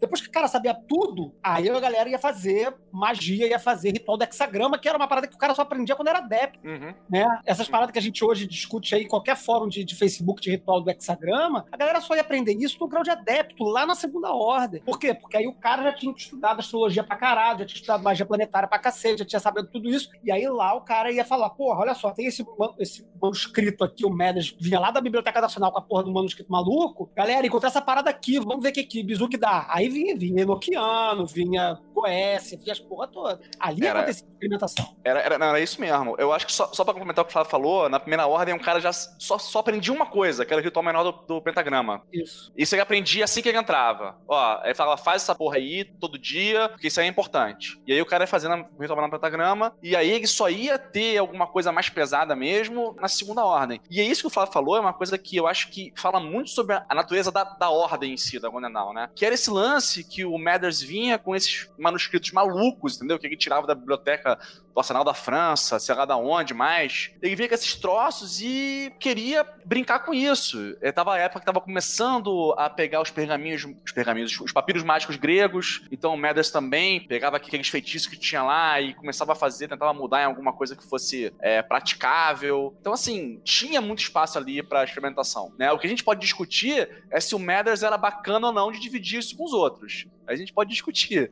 Depois que o cara sabia tudo, aí a galera ia fazer magia, ia fazer ritual do hexagrama, que era uma parada que o cara só aprendia quando era adepto Uhum. né? Essas paradas que a gente hoje discute aí em qualquer fórum de, de Facebook de ritual do hexagrama, a galera só ia aprender isso no grau de adepto, lá na segunda ordem. Por quê? Porque aí o cara já tinha estudado astrologia pra caralho, já tinha estudado magia planetária pra cacete, já tinha sabido tudo isso. E aí lá o cara ia falar, porra, olha só, tem esse, esse manuscrito aqui, o Medas vinha lá da Biblioteca Nacional com a porra do manuscrito maluco. Galera, encontrei essa parada aqui, vamos ver o que que bizu que dá. Aí vinha, vinha Enoquiano, vinha Goécia, vinha as porra toda. Ali Era- acontecia a experimentação. Era, era, não, era isso mesmo. Eu acho que só, só pra complementar o que o Flávio falou, na primeira ordem, um cara já só, só aprendia uma coisa, que era o ritual menor do, do pentagrama. Isso. Isso ele aprendia assim que ele entrava. Ó, ele falava, faz essa porra aí todo dia, porque isso aí é importante. E aí o cara ia fazendo o ritual menor do pentagrama, e aí ele só ia ter alguma coisa mais pesada mesmo na segunda ordem. E é isso que o Flávio falou, é uma coisa que eu acho que fala muito sobre a natureza da, da ordem em si, da Golden Dawn, né? Que era esse lance que o Mathers vinha com esses manuscritos malucos, entendeu? Que ele tirava da biblioteca do Arsenal da França, sei lá da onde mais. Ele vinha com esses troços e queria brincar com isso. Ele tava a época que tava começando a pegar os pergaminhos, os pergaminhos, os papiros mágicos gregos. Então o Mathers também pegava aqueles feitiços que tinha lá e começava a fazer, tentava mudar em alguma coisa que fosse é, praticável. Então assim, tinha muito espaço ali pra experimentação, né? O que a gente pode discutir é se o Mathers era bacana ou não de dividir isso com os outros. A gente pode discutir.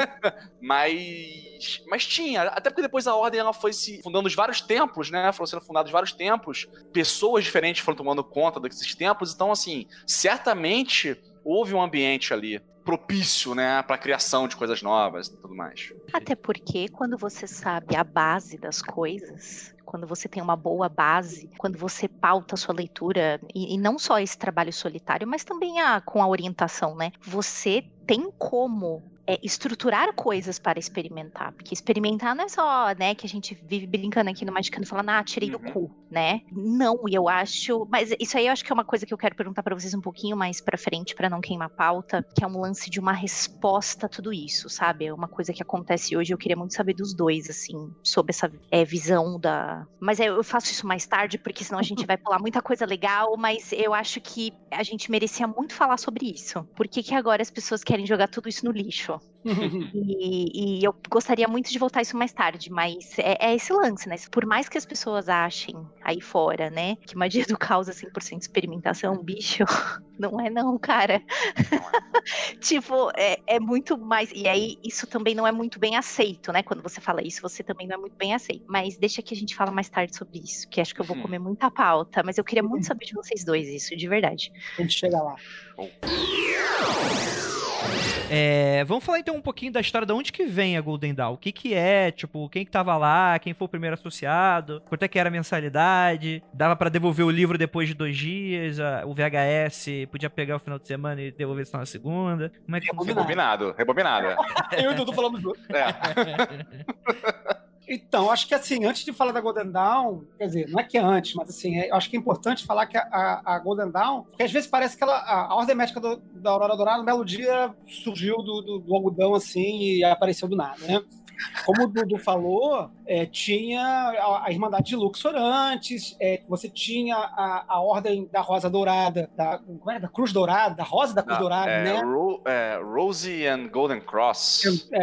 mas, mas tinha, até porque depois a ordem ela foi se fundando os vários templos, né? Foram sendo fundados vários templos, pessoas diferentes foram tomando conta desses templos, então assim, certamente houve um ambiente ali propício, né, para criação de coisas novas e tudo mais. Até porque quando você sabe a base das coisas, quando você tem uma boa base, quando você pauta a sua leitura, e, e não só esse trabalho solitário, mas também a, com a orientação, né? Você tem como é, estruturar coisas para experimentar. Porque experimentar não é só, né, que a gente vive brincando aqui no Magicano falando, ah, tirei do Uhum. cu, né? Não, e eu acho. Mas isso aí eu acho que é uma coisa que eu quero perguntar para vocês um pouquinho mais pra frente, para não queimar a pauta, que é um lance de uma resposta a tudo isso, sabe? É uma coisa que acontece hoje. Eu queria muito saber dos dois, assim, sobre essa é, visão da. Mas é, eu faço isso mais tarde, porque senão a gente vai pular muita coisa legal, mas eu acho que a gente merecia muito falar sobre isso. Por que, que agora as pessoas querem jogar tudo isso no lixo? E, e eu gostaria muito de voltar isso mais tarde, mas é, é esse lance, né? Por mais que as pessoas achem aí fora, né, que magia do caos é 100% experimentação, bicho, não é não, cara. tipo, é, é muito mais. E aí, isso também não é muito bem aceito, né? Quando você fala isso, você também não é muito bem aceito. Mas deixa que a gente fala mais tarde sobre isso, que acho que eu vou comer muita pauta. Mas eu queria muito saber de vocês dois isso, de verdade. A gente chega lá. É, vamos falar então um pouquinho da história de onde que vem a Golden Dawn. O que que é, tipo, quem que tava lá, quem foi o primeiro associado, quanto é que era a mensalidade, dava pra devolver o livro depois de dois dias, a- o VHS podia pegar o final de semana e devolver só na segunda. Como é que? Rebobinado, rebobinado. Eu e o Dudu falamos junto. É. Então, acho que assim, antes de falar da Golden Dawn, quer dizer, não é que é antes, mas assim, é- acho que é importante falar que a, a- a Golden Dawn, porque às vezes parece que ela, a, a ordem médica do- da Aurora Dourada, um belo dia surgiu do, do, do algodão assim e apareceu do nada, né? Como o Dudu falou, é, tinha a, a Irmandade de Luxor antes, é, você tinha a, a Ordem da Rosa Dourada, da, como é? da Cruz Dourada, da Rosa da Cruz Dourada, é, né? Ro- é, Rosie and Golden Cross. É,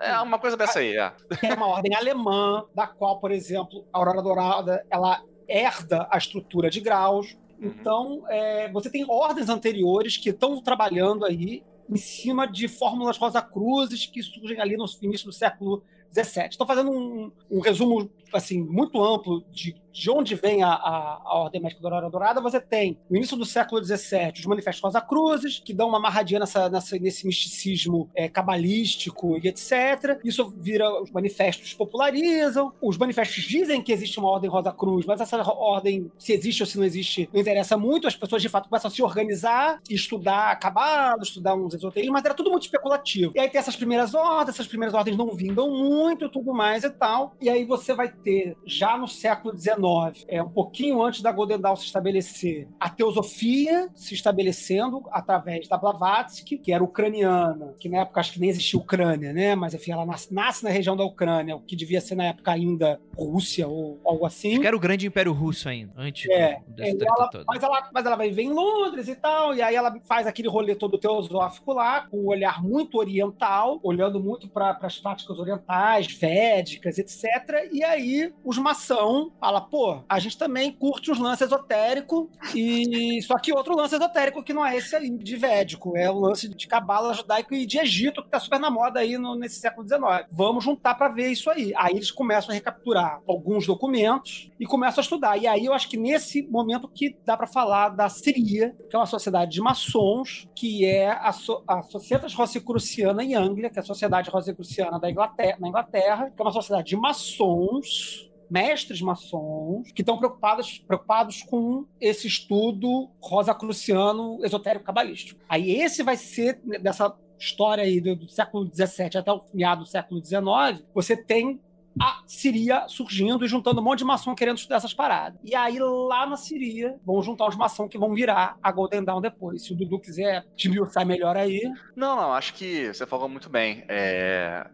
é, É uma coisa dessa aí, é. é uma ordem alemã, da qual, por exemplo, a Aurora Dourada ela herda a estrutura de graus. Então, é, você tem ordens anteriores que estão trabalhando aí em cima de fórmulas Rosa-Cruzes que surgem ali no início do século XVII. Estou fazendo um, um resumo assim muito amplo de, de onde vem a, a, a Ordem Médica da Aurora Dourada. Você tem, no início do século XVII, os Manifestos Rosa-Cruzes, que dão uma amarradinha nessa, nessa, nesse misticismo é, cabalístico e etc. Isso vira, os manifestos popularizam. Os manifestos dizem que existe uma Ordem Rosa-Cruz, mas essa ordem, se existe ou se não existe, não interessa muito. As pessoas, de fato, começam a se organizar estudar cabalo, estudar uns esoterismos, mas era tudo muito especulativo. E aí tem essas primeiras ordens, essas primeiras ordens não vingam muito, tudo mais e tal. E aí você vai ter, já no século XIX, é, um pouquinho antes da Golden Dawn se estabelecer, a teosofia se estabelecendo através da Blavatsky, que era ucraniana, que na época acho que nem existia Ucrânia, né? Mas enfim, ela nasce, nasce na região da Ucrânia, o que devia ser na época ainda Rússia ou algo assim. Acho que era o grande Império Russo ainda, antes É, do- dessa é, ela- toda. mas, ela, mas ela vai viver em Londres e tal, e aí ela faz aquele rolê todo teosófico lá, com um olhar muito oriental, olhando muito para as práticas orientais, védicas, etc. E aí os maçom fala, pô, a gente também curte uns lances esotérico e só que outro lance esotérico que não é esse aí de védico, é o lance de cabala judaico e de Egito que tá super na moda aí no- nesse século XIX. Vamos juntar para ver isso aí. Aí eles começam a recapturar alguns documentos e começam a estudar. E aí eu acho que nesse momento que dá para falar da Siria, que é uma sociedade de maçons, que é a, so a Societas Rosicruciana em Anglia, que é a Sociedade Rosicruciana da Inglaterra, na Inglaterra, que é uma sociedade de maçons mestres maçons que estão preocupados, preocupados com esse estudo rosacruciano esotérico cabalístico. Aí esse vai ser né, dessa história aí do, do século XVII até o meado do século XIX, você tem a Siria surgindo e juntando um monte de maçom querendo estudar essas paradas. E aí, lá na Siria, vão juntar os maçom que vão virar a Golden Dawn depois. Se o Dudu quiser desmiuçar melhor aí. Não, não, acho que você falou muito bem. É,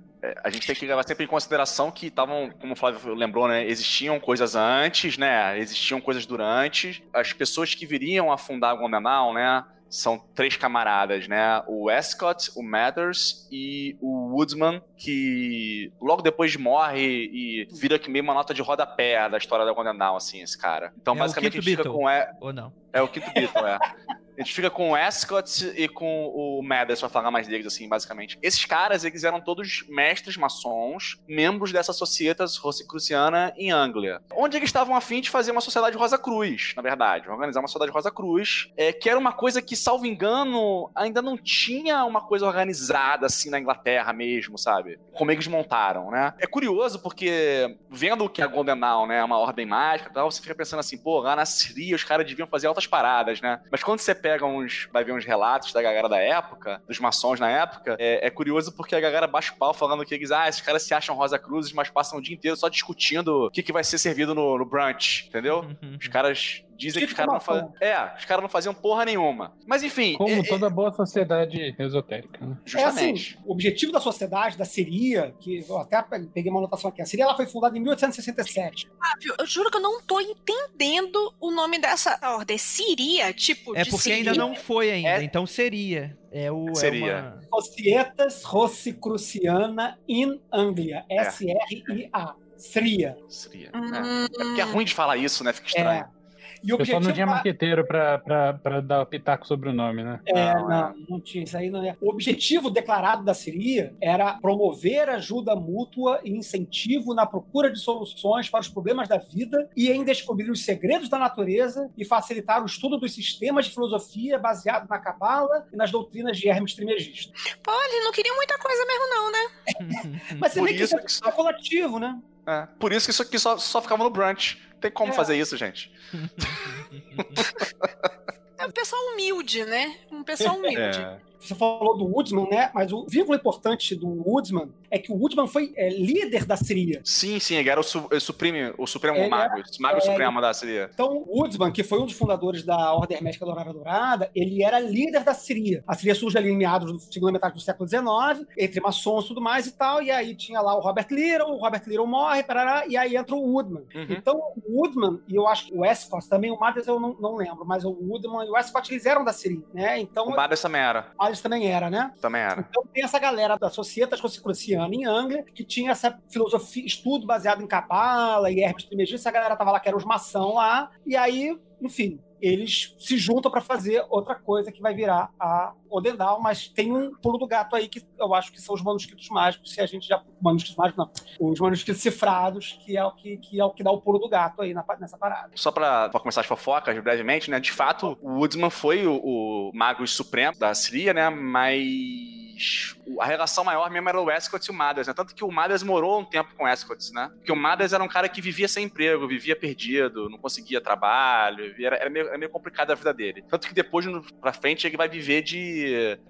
a gente tem que levar sempre em consideração que estavam, como o Flávio lembrou, né? Existiam coisas antes, né? Existiam coisas durante. As pessoas que viriam a fundar a Golden Dawn, né? São três camaradas, né? O Escott, o Mathers e o Woodsman, que logo depois morre e vira que meio uma nota de rodapé da história da Golden Dawn, assim, esse cara. Então, É basicamente, a gente fica com... É, Ou não? é o quinto Beatle, é. A gente fica com o Ascot e com o Mathers pra falar mais deles, assim, basicamente. Esses caras, eles eram todos mestres maçons, membros dessa Societas Rosicruciana em Anglia. Onde eles estavam afim de fazer uma sociedade Rosa Cruz, na verdade. Organizar uma sociedade Rosa Cruz, é, que era uma coisa que, salvo engano, ainda não tinha uma coisa organizada, assim, na Inglaterra mesmo, sabe? Como eles montaram, né? É curioso porque, vendo que a Golden Dawn, né, é uma ordem mágica tal, você fica pensando assim, pô, lá na Síria os caras deviam fazer altas paradas, né? Mas quando você pega uns, vai ver uns relatos da galera da época, dos maçons na época, é, é curioso porque a galera baixa o pau falando que eles, ah, esses caras se acham Rosa Cruzes, mas passam o dia inteiro só discutindo o que, que vai ser servido no, no brunch, entendeu? Uhum. Os caras Dizem que os Tipo caras não faziam. É, os caras não faziam porra nenhuma. Mas enfim, Como é- é- toda boa sociedade esotérica. Né? É assim, justamente. o objetivo da sociedade, da Siria, que eu até peguei uma anotação aqui, a Siria ela foi fundada em 1867. Flávio, eu juro que eu não tô entendendo o nome dessa ordem. Siria, tipo. É de porque ainda não foi ainda, É- então seria. É o. é Seria. uma- Societas Rosicruciana in Anglia, É. S-R-I-A, Sria. Seria. Hum. É. É porque é ruim de falar isso, né? Fica estranho. É. E o objetivo não tinha da- marqueteiro pra dar pitaco sobre o nome, né? É, Não, não, não tinha isso aí. Não é. O objetivo declarado da Siria era promover ajuda mútua e incentivo na procura de soluções para os problemas da vida e em descobrir os segredos da natureza e facilitar o estudo dos sistemas de filosofia baseado na cabala e nas doutrinas de Hermes Trismegisto. Pô, eles não queriam muita coisa mesmo, não, né? Mas você Por vê que isso é que só- especulativo, né? É. Por isso que isso aqui só, só ficava no brunch. Não tem como É. fazer isso, gente. É um pessoal humilde, né? Um pessoal humilde. Você falou do Woodsman, né? Mas o vínculo importante do Woodsman é que o Woodsman foi é, líder da Siria. Sim, sim, ele era o, su o, o supremo Ele mago. o mago é, supremo da Síria. Então, Woodsman, que foi um dos fundadores da Ordem Hermética Dourada Dourada, ele era líder da Síria. A Síria surge ali em meados da segunda metade do século XIX, entre maçons e tudo mais e tal, e aí tinha lá o Robert Little, o Robert Little morre, parará, e aí entra o Woodman. Uhum. Então, o Woodman, e eu acho que o Westcott também, o Mathers eu não, não lembro, mas o Woodman e o Westcott, eles eram da Síria, né? Então, O Bades também era. o Também era, né? Também era. Então tem essa galera da Societas Rosicruciana em Anglia, que tinha essa filosofia, estudo baseado em Cabala e Hermes Trismegisto, essa galera tava lá que era os maçons lá, e aí, enfim, eles se juntam para fazer outra coisa que vai virar a Odendal, mas tem um pulo do gato aí que eu acho que são os manuscritos mágicos, se a gente já manuscritos mágicos não, os manuscritos cifrados, que é o que, que é o que dá o pulo do gato aí na, nessa parada. Só pra, pra começar as fofocas brevemente, né? De fato, o Woodsman foi o, o mago supremo da Síria, né? Mas a relação maior mesmo era o Escott e o Madas, né? Tanto que o Madas morou um tempo com o Escott, né? Porque o Madas era um cara que vivia sem emprego, vivia perdido, não conseguia trabalho, era, meio, era meio complicado a vida dele. Tanto que depois, pra frente, ele vai viver de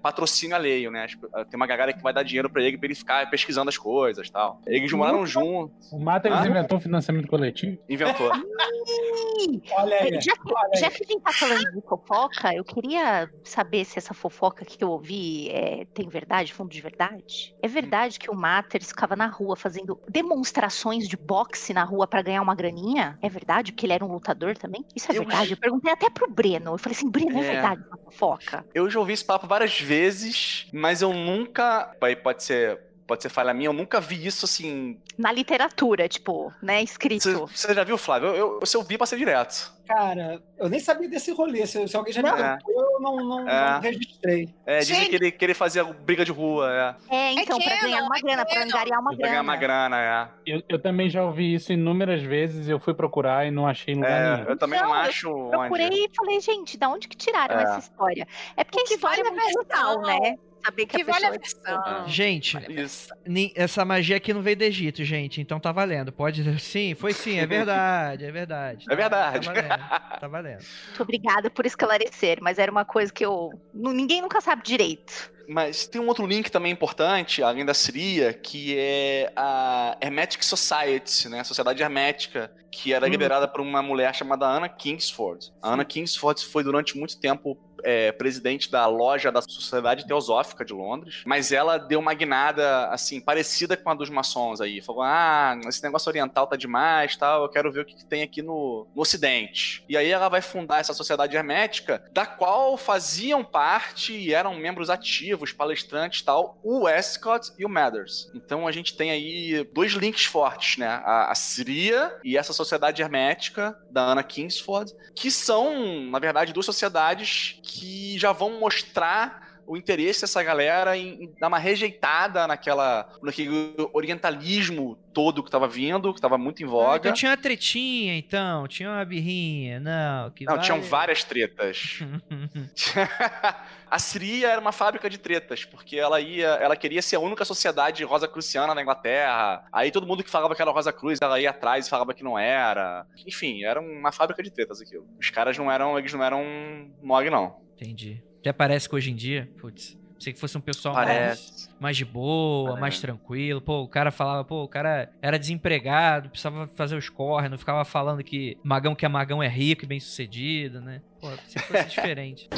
patrocínio alheio, né? Tipo, Tem uma galera que vai dar dinheiro pra ele pra ele ficar pesquisando as coisas e tal. Eles moraram juntos, O Matheus Ah? inventou o financiamento coletivo. inventou. Olha aí. Já, olha aí. já que a gente tá falando de fofoca, eu queria saber se essa fofoca que eu ouvi é, tem verdade, fundo de verdade. É verdade que o Matters ficava na rua fazendo demonstrações de boxe na rua pra ganhar uma graninha? É verdade? Porque ele era um lutador também? Isso é Eu- verdade? Eu perguntei até pro Breno. Eu falei assim, Breno, é, É. verdade essa fofoca? Eu já ouvi esse papo várias vezes, mas eu nunca. Aí pode ser. Pode ser falha minha, eu nunca vi isso assim. Na literatura, tipo, né, escrito. Você já viu, Flávio? Eu, eu, se eu vi, passei direto. Cara, eu nem sabia desse rolê. Se, se alguém já me contou, eu não, não, É. não registrei. É, dizem Gente. que ele, que ele fazia briga de rua, é. É, então, pra canon, ganhar uma é grana, pra angariar uma Pra ganhar uma grana. grana, é. Eu, eu também já ouvi isso inúmeras vezes. Eu fui procurar e não achei em lugar É, nenhum. eu também não, Não, eu acho. Procurei onde. e falei, gente, da onde que tiraram É. essa história? É porque a história é muito legal, versão. né? Saber que, Que a vale a versão. Gente, Isso. ni- essa magia aqui não veio do Egito, gente, então tá valendo. Pode dizer sim, foi sim, é verdade, é verdade. É verdade. Tá valendo, tá valendo. Muito obrigada por esclarecer, mas era uma coisa que eu. Ninguém nunca sabe direito. Mas tem um outro link também importante, além da Síria, que é a Hermetic Society, né? A Sociedade Hermética, que era Hum. liderada por uma mulher chamada Anna Kingsford. A Anna Kingsford foi durante muito tempo é, presidente da loja da Sociedade Teosófica de Londres, mas ela deu uma guinada, assim, parecida com a dos maçons aí. Falou, ah, esse negócio oriental tá demais, tal, eu quero ver o que, que tem aqui no, no ocidente. E aí ela vai fundar essa Sociedade Hermética, da qual faziam parte e eram membros ativos, palestrantes tal, o Westcott e o Mathers. Então a gente tem aí dois links fortes, né? A, a Síria e essa Sociedade Hermética da Anna Kingsford, que são, na verdade, duas sociedades que já vão mostrar o interesse dessa galera em, em dar uma rejeitada naquela, naquele orientalismo todo que tava vindo, que tava muito em Ah, voga. então tinha uma tretinha, então, tinha uma birrinha, não. Que Não, vai- tinham várias tretas. a Síria era uma fábrica de tretas, porque ela ia, ela queria ser a única sociedade rosa cruciana na Inglaterra. Aí todo mundo que falava que era Rosa Cruz, ela ia atrás e falava que não era. Enfim, era uma fábrica de tretas aquilo. Os caras não eram, eles não eram mog não. Entendi. Até parece que hoje em dia, putz. Pensei que fosse um pessoal mais, mais de boa, Parece. mais tranquilo. Pô, o cara falava, pô, o cara era desempregado, precisava fazer os corre, não ficava falando que magão que é magão é rico e bem sucedido, né? Pô, pensei que fosse diferente.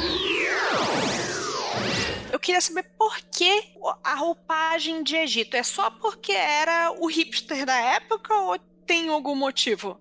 Eu queria saber por que a roupagem de Egito. É só porque era o hipster da época ou tem algum motivo?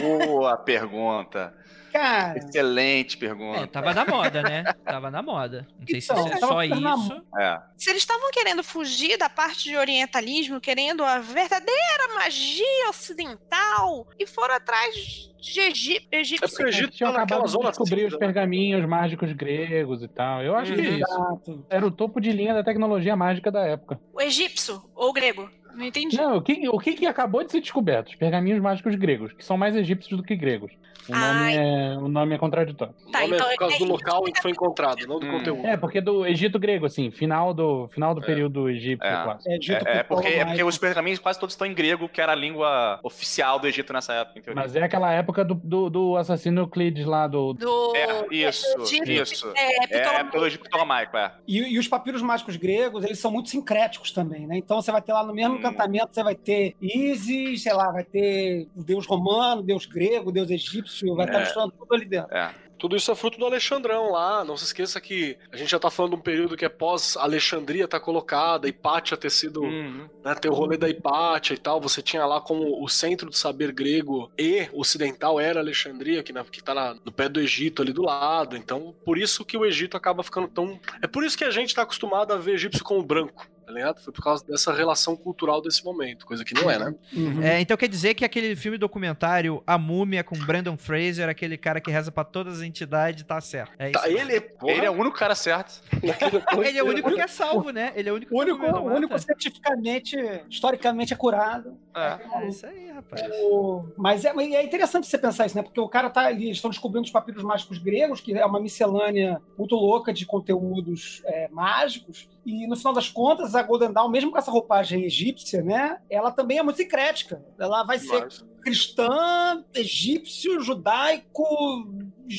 Boa pergunta. Cara, Excelente É, pergunta. tava na moda, né? Tava na moda. Não sei se Então, isso é só na isso. É. Se eles estavam querendo fugir da parte de orientalismo, querendo a verdadeira magia ocidental, e foram atrás de Egito. É egípcio. porque o Egito Tinha tá acabado de descobrir os né? pergaminhos mágicos gregos e tal. Eu acho que isso. Era o topo de linha da tecnologia mágica da época. O egípcio ou o grego? Não entendi. Não, o que, o que, que acabou de ser descoberto? Os pergaminhos mágicos gregos, que são mais egípcios do que gregos. O nome, é, o nome é contraditório. O Tá, nome então é por causa do é- local em que foi encontrado, não do Hum. conteúdo. É, porque do Egito grego, assim, final do, final do É. período egípcio É. clássico. É, dito É, é por porque, é porque os pergaminhos quase todos estão em grego, que era a língua oficial do Egito nessa época, em teoria. Mas é aquela época do, do, do assassino Euclides lá do. Do... É, isso, Egito, isso. É, É, pelo Egito Ptolomaico, é. E, e os papiros mágicos gregos, eles são muito sincréticos também, né? Então você vai ter lá no mesmo. Encantamento, você vai ter Ísis, sei lá, vai ter o deus romano, deus grego, deus egípcio, vai estar É. misturando tudo ali dentro. É. Tudo isso é fruto do Alexandrão lá. Não se esqueça que a gente já tá falando de um período que é pós-Alexandria tá colocada, Hipátia ter sido. Uhum. Né, ter o rolê da Hipátia e tal. Você tinha lá como o centro do saber grego e ocidental era Alexandria, que, na, que tá na- no pé do Egito ali do lado. Então, por isso que o Egito acaba ficando tão. É por isso que a gente tá acostumado a ver egípcio como branco. Tá ligado? Foi por causa dessa relação cultural desse momento, coisa que não é, né? Uhum. É, então quer dizer que aquele filme documentário A Múmia com Brandon Fraser, aquele cara que reza pra todas as entidades, tá certo. É isso. Tá, ele, porra, Ele é o único cara certo. Ele é o único que é salvo, né? Ele é o único O que único, o único cientificamente, historicamente é curado. É. É isso aí, rapaz. O- Mas é, é interessante você pensar isso, né? Porque o cara tá ali, eles estão descobrindo os papiros mágicos gregos, que é uma miscelânea muito louca de conteúdos é, mágicos. E no final das contas, a Golden Dawn, mesmo com essa roupagem egípcia, né? Ela também é muito sincrética. Ela vai ser cristã, egípcio, judaico,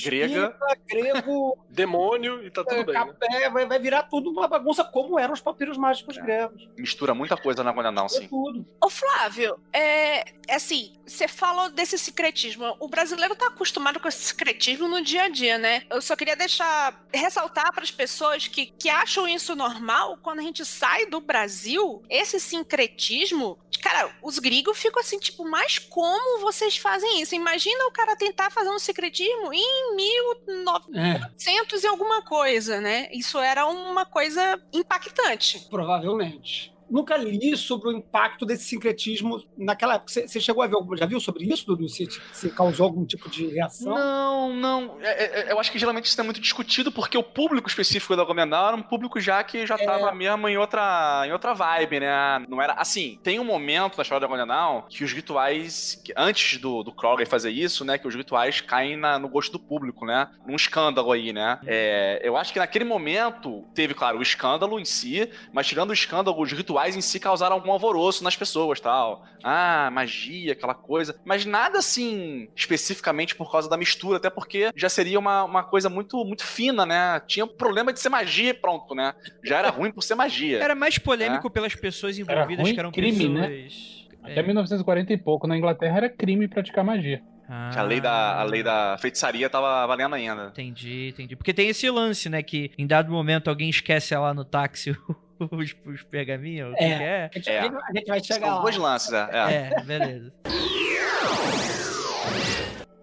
Grega. grego. demônio e tá tudo é, bem. Né? vai, vai virar tudo uma bagunça, como eram os papiros mágicos É. gregos. Mistura muita coisa na Golden Dawn, É sim. tudo. Ô, Flávio, é, é assim, você falou desse secretismo. O brasileiro tá acostumado com esse secretismo no dia a dia, né? Eu só queria deixar, ressaltar para as pessoas que, que acham isso normal, quando a gente sai do Brasil, esse sincretismo, cara, os gringos ficam assim, tipo, mas como vocês fazem isso? Imagina o cara tentar fazer um secretismo em 1900 É, e alguma coisa, né? Isso era uma coisa impactante. provavelmente. Nunca li sobre o impacto desse sincretismo naquela época. Você chegou a ver algum. Já viu sobre isso, Dudu? Se, se causou algum tipo de reação? Não, não. É, é, eu acho que geralmente isso é muito discutido porque o público específico da Golden Dawn era um público já que já tava mesmo em outra, em outra vibe, né? Não era. Assim, tem um momento na história da Golden Dawn que os rituais. que antes do, do Kroger fazer isso, né? Que os rituais caem na- no gosto do público, né? Num escândalo aí, né? É, eu acho que naquele momento teve, claro, o escândalo em si, mas tirando o escândalo, os rituais em si causaram algum alvoroço nas pessoas, tal. Ah, magia, aquela coisa. Mas nada assim, especificamente por causa da mistura, até porque já seria uma, uma coisa muito, muito fina, né? Tinha o problema de ser magia e pronto, né? Já era ruim por ser magia. Era mais polêmico pelas pessoas envolvidas, ruim que eram crime, né? pessoas. Até É. 1940 e pouco, na Inglaterra era crime praticar magia. Ah, A lei, da, a lei da feitiçaria tava valendo ainda. Entendi, entendi. Porque tem esse lance, né? Que em dado momento alguém esquece lá no táxi os, os pergaminhos, o que É. que é? A gente, É. a gente vai chegar São lá. dois lances, é. É, beleza.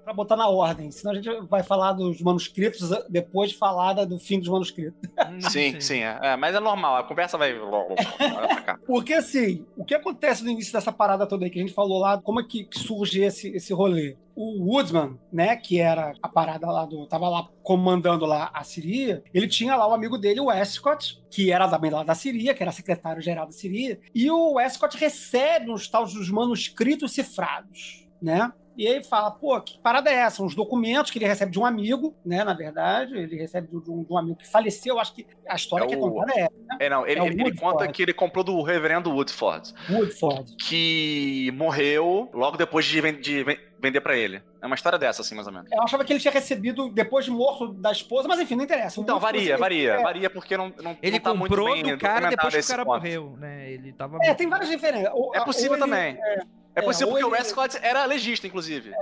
Pra botar na ordem. Senão a gente vai falar dos manuscritos depois de falar da- do fim dos manuscritos. Sim, sim, é. É, Mas é normal, a conversa vai. Pra cá. Porque, assim, o que acontece no início dessa parada toda aí que a gente falou lá, como é que surge esse, esse rolê? O Woodsman, né, que era a parada lá do. tava lá comandando lá a Siria, ele tinha lá o amigo dele, o Westcott, que era também lá da Siria, que era secretário-geral da Siria, e o Westcott recebe uns tais dos manuscritos cifrados, né? E aí fala, pô, que parada é essa? Uns documentos que ele recebe de um amigo, né? Na verdade, ele recebe de um, de um amigo que faleceu. Acho que a história É que é o- contada é É, não, ele, É o ele- ele conta que ele comprou do reverendo Woodford, Woodford. que morreu logo depois de, de ven- vender pra ele. É uma história dessa, assim, mais ou menos. Eu achava que ele tinha recebido depois de morto da esposa, mas enfim, não interessa. O Então, varia, varia, é, varia porque não, não, Ele não tá muito comprou bem do cara depois que o cara ponto. morreu, né? Ele tava. É, tem várias diferenças. Ou- É possível ele- também. É possível ou porque o Westcott era legista, inclusive.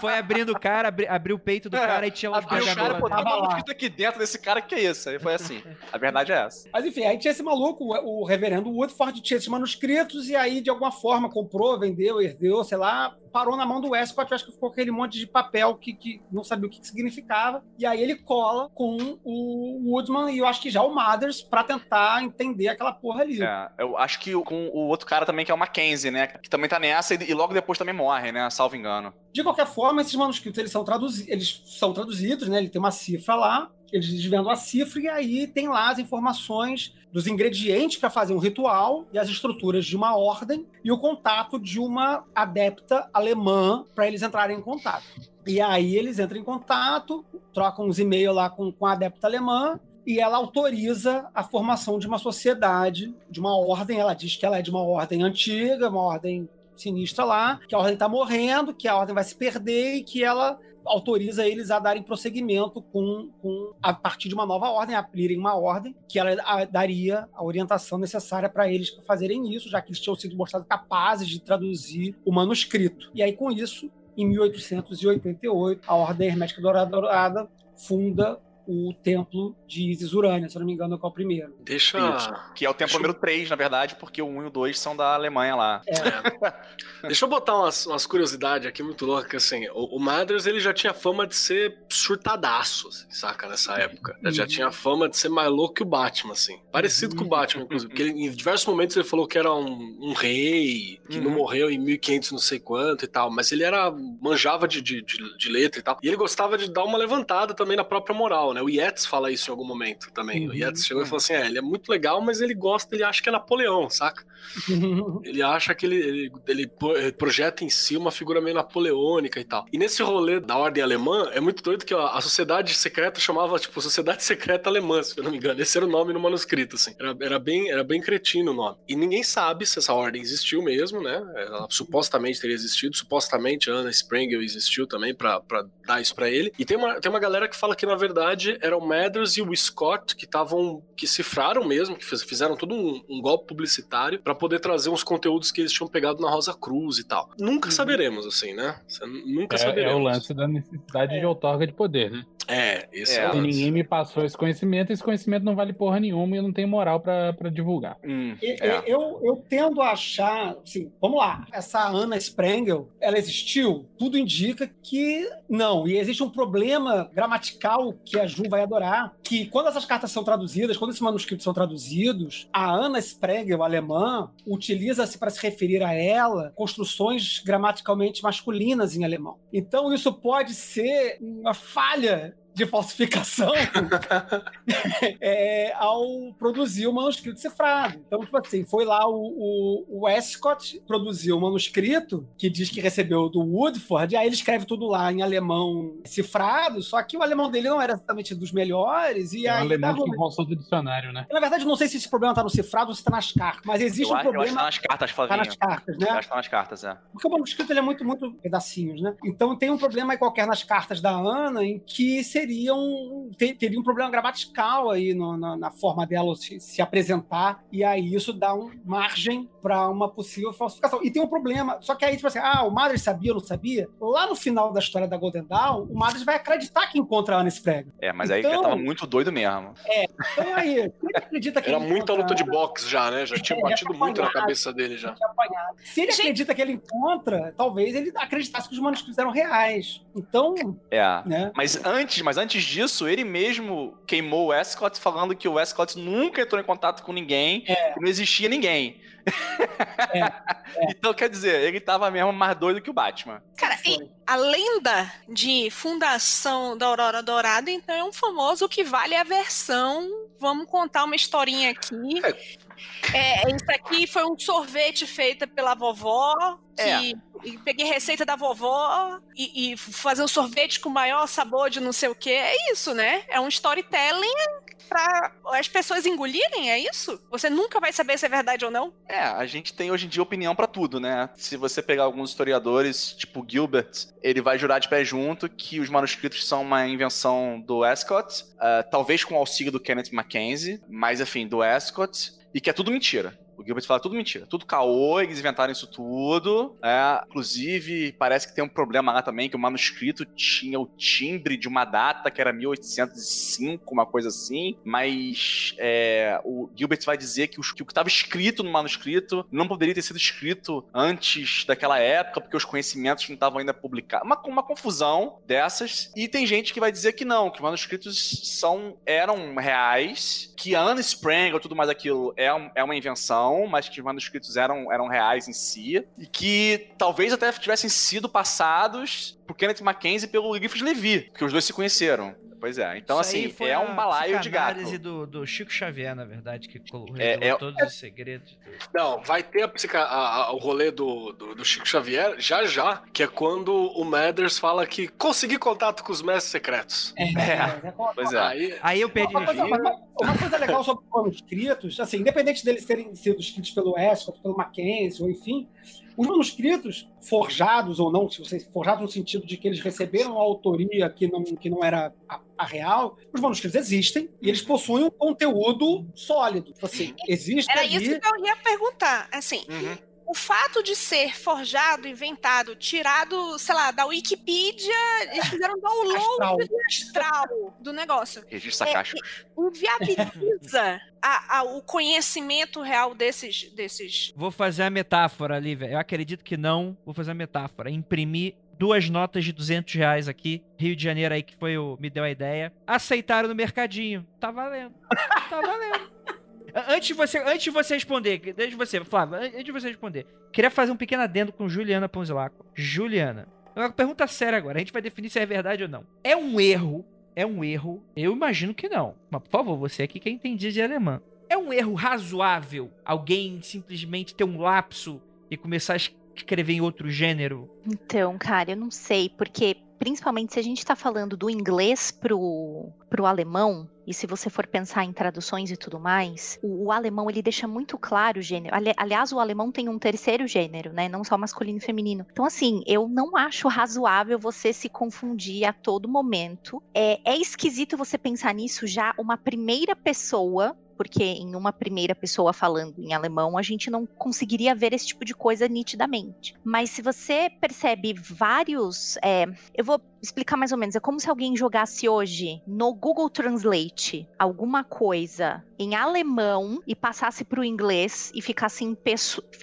Foi abrindo o cara, abri, abriu o peito do cara e tinha os Abriu o cara, pô, lá tem dentro. um manuscrito aqui dentro desse cara, que é isso? Aí foi assim. A verdade é essa. Mas enfim, aí tinha esse maluco, o, o reverendo Woodford, tinha esses manuscritos, e aí de alguma forma comprou, vendeu, herdeu, sei lá, parou na mão do Westcott, acho que ficou aquele monte de papel que, que não sabia o que, que significava. E aí ele cola com o Woodman e eu acho que já o Mothers pra tentar entender aquela porra ali. É, eu acho que com o outro cara também, que é o Mackenzie, né? Que também tá nessa e, e logo depois também morre, né? Salvo engano. De qualquer forma, esses manuscritos eles são, traduzi eles são traduzidos, né? Ele tem uma cifra lá, eles desvendam a cifra e aí tem lá as informações dos ingredientes para fazer um ritual e as estruturas de uma ordem e o contato de uma adepta alemã para eles entrarem em contato. E aí eles entram em contato, trocam uns e-mails lá com, com a adepta alemã e ela autoriza a formação de uma sociedade, de uma ordem. Ela diz que ela é de uma ordem antiga, uma ordem sinistra lá, que a ordem está morrendo, que a ordem vai se perder e que ela autoriza eles a darem prosseguimento com, com a partir de uma nova ordem, a abrirem uma ordem, que ela a- daria a orientação necessária para eles para fazerem isso, já que eles tinham sido mostrados capazes de traduzir o manuscrito. E aí, com isso, em 1888, a Ordem Hermética Dourada funda o templo de Isis Urânia, se eu não me engano, que é o primeiro. Deixa. Isso. Que é o tempo número 3, na verdade, porque o 1 e o 2 são da Alemanha lá. Deixa eu botar umas, umas curiosidades aqui muito loucas, assim. O, o Mathers, ele já tinha fama de ser surtadaço, assim, saca? Nessa época. Ele já Uhum. tinha fama de ser mais louco que o Batman, assim. Parecido com o Batman, inclusive. Porque ele, em diversos momentos ele falou que era um, um rei, que não Uhum. morreu em 1500 não sei quanto e tal. Mas ele era... manjava de, de, de, de letra e tal. E ele gostava de dar uma levantada também na própria moral, né? O Yates fala isso em algum momento também. O Uhum. Yates chegou e falou assim, é, ele é muito legal, mas ele gosta, ele acha que é Napoleão, saca? Ele acha que ele, ele, ele eh, projeta em si uma figura meio napoleônica e tal. E nesse rolê da ordem alemã, é muito doido que ó, a sociedade secreta chamava, tipo, Sociedade Secreta Alemã, se eu não me engano. Esse era o nome no manuscrito, assim. Era, era, bem, era bem cretino o nome. E ninguém sabe se essa ordem existiu mesmo, né? Ela supostamente teria existido. Supostamente a Anna Sprengel existiu também pra, pra dar isso pra ele. E tem uma, tem uma galera que fala que, na verdade, eram o Mathers e o Scott que estavam... que cifraram mesmo, que fiz- fizeram todo um, um golpe publicitário pra poder trazer uns conteúdos que eles tinham pegado na Rosa Cruz e tal. Nunca saberemos, assim, né? Nunca É, saberemos. é o lance da necessidade de outorga de poder, né? É, esse é, É, o ninguém me passou esse conhecimento, esse conhecimento não vale porra nenhuma e eu não tenho moral pra, pra divulgar. Hum, E- é. Eu, eu tendo a achar, assim, vamos lá, essa Anna Sprengel, ela existiu? Tudo indica que não. E existe um problema gramatical que a Ju vai adorar, que quando essas cartas são traduzidas, quando esses manuscritos são traduzidos, a Anna Sprengel, alemã, utiliza-se para se referir a ela construções gramaticalmente masculinas em alemão. Então isso pode ser uma falha de falsificação é, ao produzir o manuscrito cifrado. Então, tipo assim, foi lá o, o, o Westcott produziu o manuscrito que diz que recebeu do Woodford, e aí ele escreve tudo lá em alemão cifrado, só que o alemão dele não era exatamente dos melhores, e É um aí. alemão tava- que consulta o dicionário, né? Na verdade, não sei se esse problema tá no cifrado ou se tá nas cartas, mas existe Eu, um acho- eu acho que problema. tá nas cartas, Tá Flavinho. nas cartas, né? Eu acho que tá nas cartas, é. Porque o manuscrito ele é muito, muito pedacinhos, né? Então tem um problema aí qualquer nas cartas da Ana em que seriam. te- teria um problema gramatical aí no- na, na forma dela se, se apresentar, e aí isso dá um margem para uma possível falsificação. E tem um problema, só que aí, tipo assim, ah, o Madres sabia ou não sabia? Lá no final da história da Golden Dawn, o Madres vai acreditar que encontra a Ana Sprega. É, mas aí Então- eu tava muito doido mesmo. Então aí, quem acredita que Era ele muita encontra luta de boxe já, né? Já tinha É, batido já muito na cabeça dele já. apanhado. Se ele Gente- acredita que ele encontra, talvez ele acreditasse que os manuscritos eram reais. Então, É. né? Mas antes, mas antes disso, ele mesmo queimou o Westcott falando que o Westcott nunca entrou em contato com ninguém, É. que não existia ninguém. É, Então, quer dizer, ele tava mesmo mais doido que o Batman. Cara, e a lenda de fundação da Aurora Dourada, então, é um famoso que vale a versão. Vamos contar uma historinha aqui. É, isso aqui foi um sorvete feito pela vovó. Que, É. e peguei receita da vovó e, e fazer um sorvete com o maior sabor de não sei o que. É isso, né? É um storytelling pra as pessoas engolirem, é isso? Você nunca vai saber se é verdade ou não? É, a gente tem hoje em dia opinião pra tudo, né? Se você pegar alguns historiadores, tipo Gilbert, ele vai jurar de pé junto que os manuscritos são uma invenção do Escott, ah, talvez com o auxílio do Kenneth Mackenzie, mas enfim, do Escott, e que é tudo mentira. O Gilbert fala tudo mentira. Tudo caô, eles inventaram isso tudo. É, inclusive, parece que tem um problema lá também, que o manuscrito tinha o timbre de uma data que era 1805, uma coisa assim. Mas é, o Gilbert vai dizer que, os- que o que estava escrito no manuscrito não poderia ter sido escrito antes daquela época, porque os conhecimentos não estavam ainda publicados. Uma, uma confusão dessas. E tem gente que vai dizer que não, que os manuscritos são, eram reais, que a Anne Sprengel, tudo mais aquilo, é, é uma invenção, mas que os manuscritos eram, eram reais em si, e que talvez até tivessem sido passados por Kenneth Mackenzie pelo Griffith Levi, porque os dois se conheceram. Pois é, então Isso aí assim, foi é um balaio de gato. psicanálise do, do Chico Xavier, na verdade, que colo- É- revelou é- todos os segredos. Não, vai ter a psica- a- a- o rolê do, do, do Chico Xavier já já, que é quando o Mathers fala que consegui contato com os mestres secretos. É, É. Pois é. Aí, Aí eu perdi Uma coisa, uma coisa legal sobre os manuscritos, assim, independente deles terem sido escritos pelo Escott, pelo Mackenzie, ou enfim, os manuscritos, forjados ou não, se vocês forjados no sentido de que eles receberam uma autoria que não, que não era a, a real, os manuscritos existem e eles possuem um conteúdo sólido. Tipo Assim, existe Era ali... isso que eu ia perguntar. Assim, Uhum. O fato de ser forjado, inventado, tirado, sei lá, da Wikipedia, eles fizeram um download Astral. astral do negócio. Registro É, Sacasco. Inviabiliza a- a- o conhecimento real desses, desses. Vou fazer a metáfora ali, velho. Eu acredito que não. Vou fazer a metáfora. Imprimir duas notas de 200 reais aqui. Rio de Janeiro aí que foi o me deu a ideia. Aceitaram no mercadinho. Tá valendo. Tá valendo. Antes de você, antes de você responder, que- deixa você, Flávio, an- antes de você responder, queria fazer um pequeno adendo com Juliana Ponzilaco. Juliana, uma pergunta séria agora, a gente vai definir se é verdade ou não. É um erro, é um erro, eu imagino que não, mas por favor, você aqui que é entendido de alemã. É um erro razoável alguém simplesmente ter um lapso e começar a escrever em outro gênero? Então, cara, eu não sei, porque principalmente se a gente tá falando do inglês pro, pro alemão, e se você for pensar em traduções e tudo mais, o, o alemão ele deixa muito claro o gênero. Ali- aliás, o alemão tem um terceiro gênero, né? Não só masculino e feminino. Então, assim, eu não acho razoável você se confundir a todo momento. É, é esquisito você pensar nisso já uma primeira pessoa porque em uma primeira pessoa falando em alemão, a gente não conseguiria ver esse tipo de coisa nitidamente. Mas se você percebe vários. é, eu vou explicar mais ou menos. É como se alguém jogasse hoje no Google Translate alguma coisa em alemão e passasse para o inglês e ficasse em.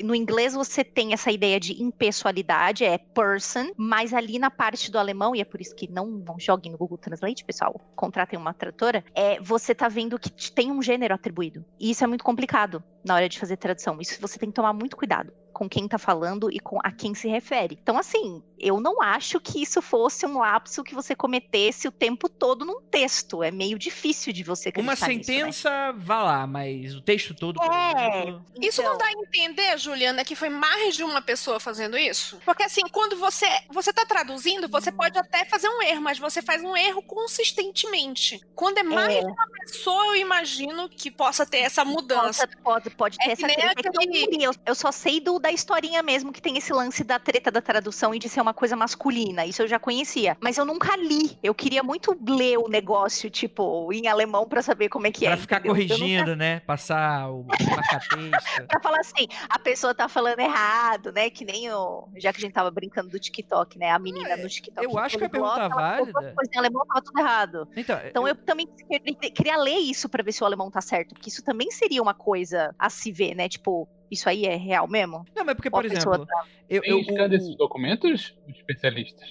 No inglês você tem essa ideia de impessoalidade, é person, mas ali na parte do alemão, e é por isso que não, não joguem no Google Translate, pessoal, contratem uma tradutora, é, você tá vendo que tem um gênero atribuído. E isso é muito complicado na hora de fazer tradução. Isso você tem que tomar muito cuidado com quem tá falando e com a quem se refere. Então, assim, eu não acho que isso fosse um lapso que você cometesse o tempo todo num texto. É meio difícil de você Uma acreditar nisso, né? sentença, vá lá, mas o texto todo, É. exemplo... Isso não Então, dá a entender, Juliana, que foi mais de uma pessoa fazendo isso? Porque assim, quando você você tá traduzindo, você pode até fazer um erro, mas você faz um erro consistentemente. Quando é mais É. de uma pessoa, eu imagino que possa ter essa mudança. Pode, pode, pode ter É que essa. É que não li, eu, eu só sei do, da historinha mesmo que tem esse lance da treta da tradução e de ser uma coisa masculina. Isso eu já conhecia. Mas eu nunca li. Eu queria muito ler o negócio, tipo, em alemão pra saber como é que é. Pra ficar entendeu? Eu nunca- corrigindo, né? Passar o marca-texto. Pra falar assim, a pessoa tá falando errado, né? Que nem o. Já que a gente tava brincando do TikTok, né? A menina É, no TikTok. eu acho que a pergunta duas válida- coisas Em alemão tava tudo errado. Então, Então eu também queria- queria ler isso pra ver se o alemão tá certo, porque isso também seria uma coisa a se ver, né? Tipo, isso aí é real mesmo? Não, mas porque, por a pessoa exemplo, tá- eu, Tem eu, desses o- documentos, os especialistas?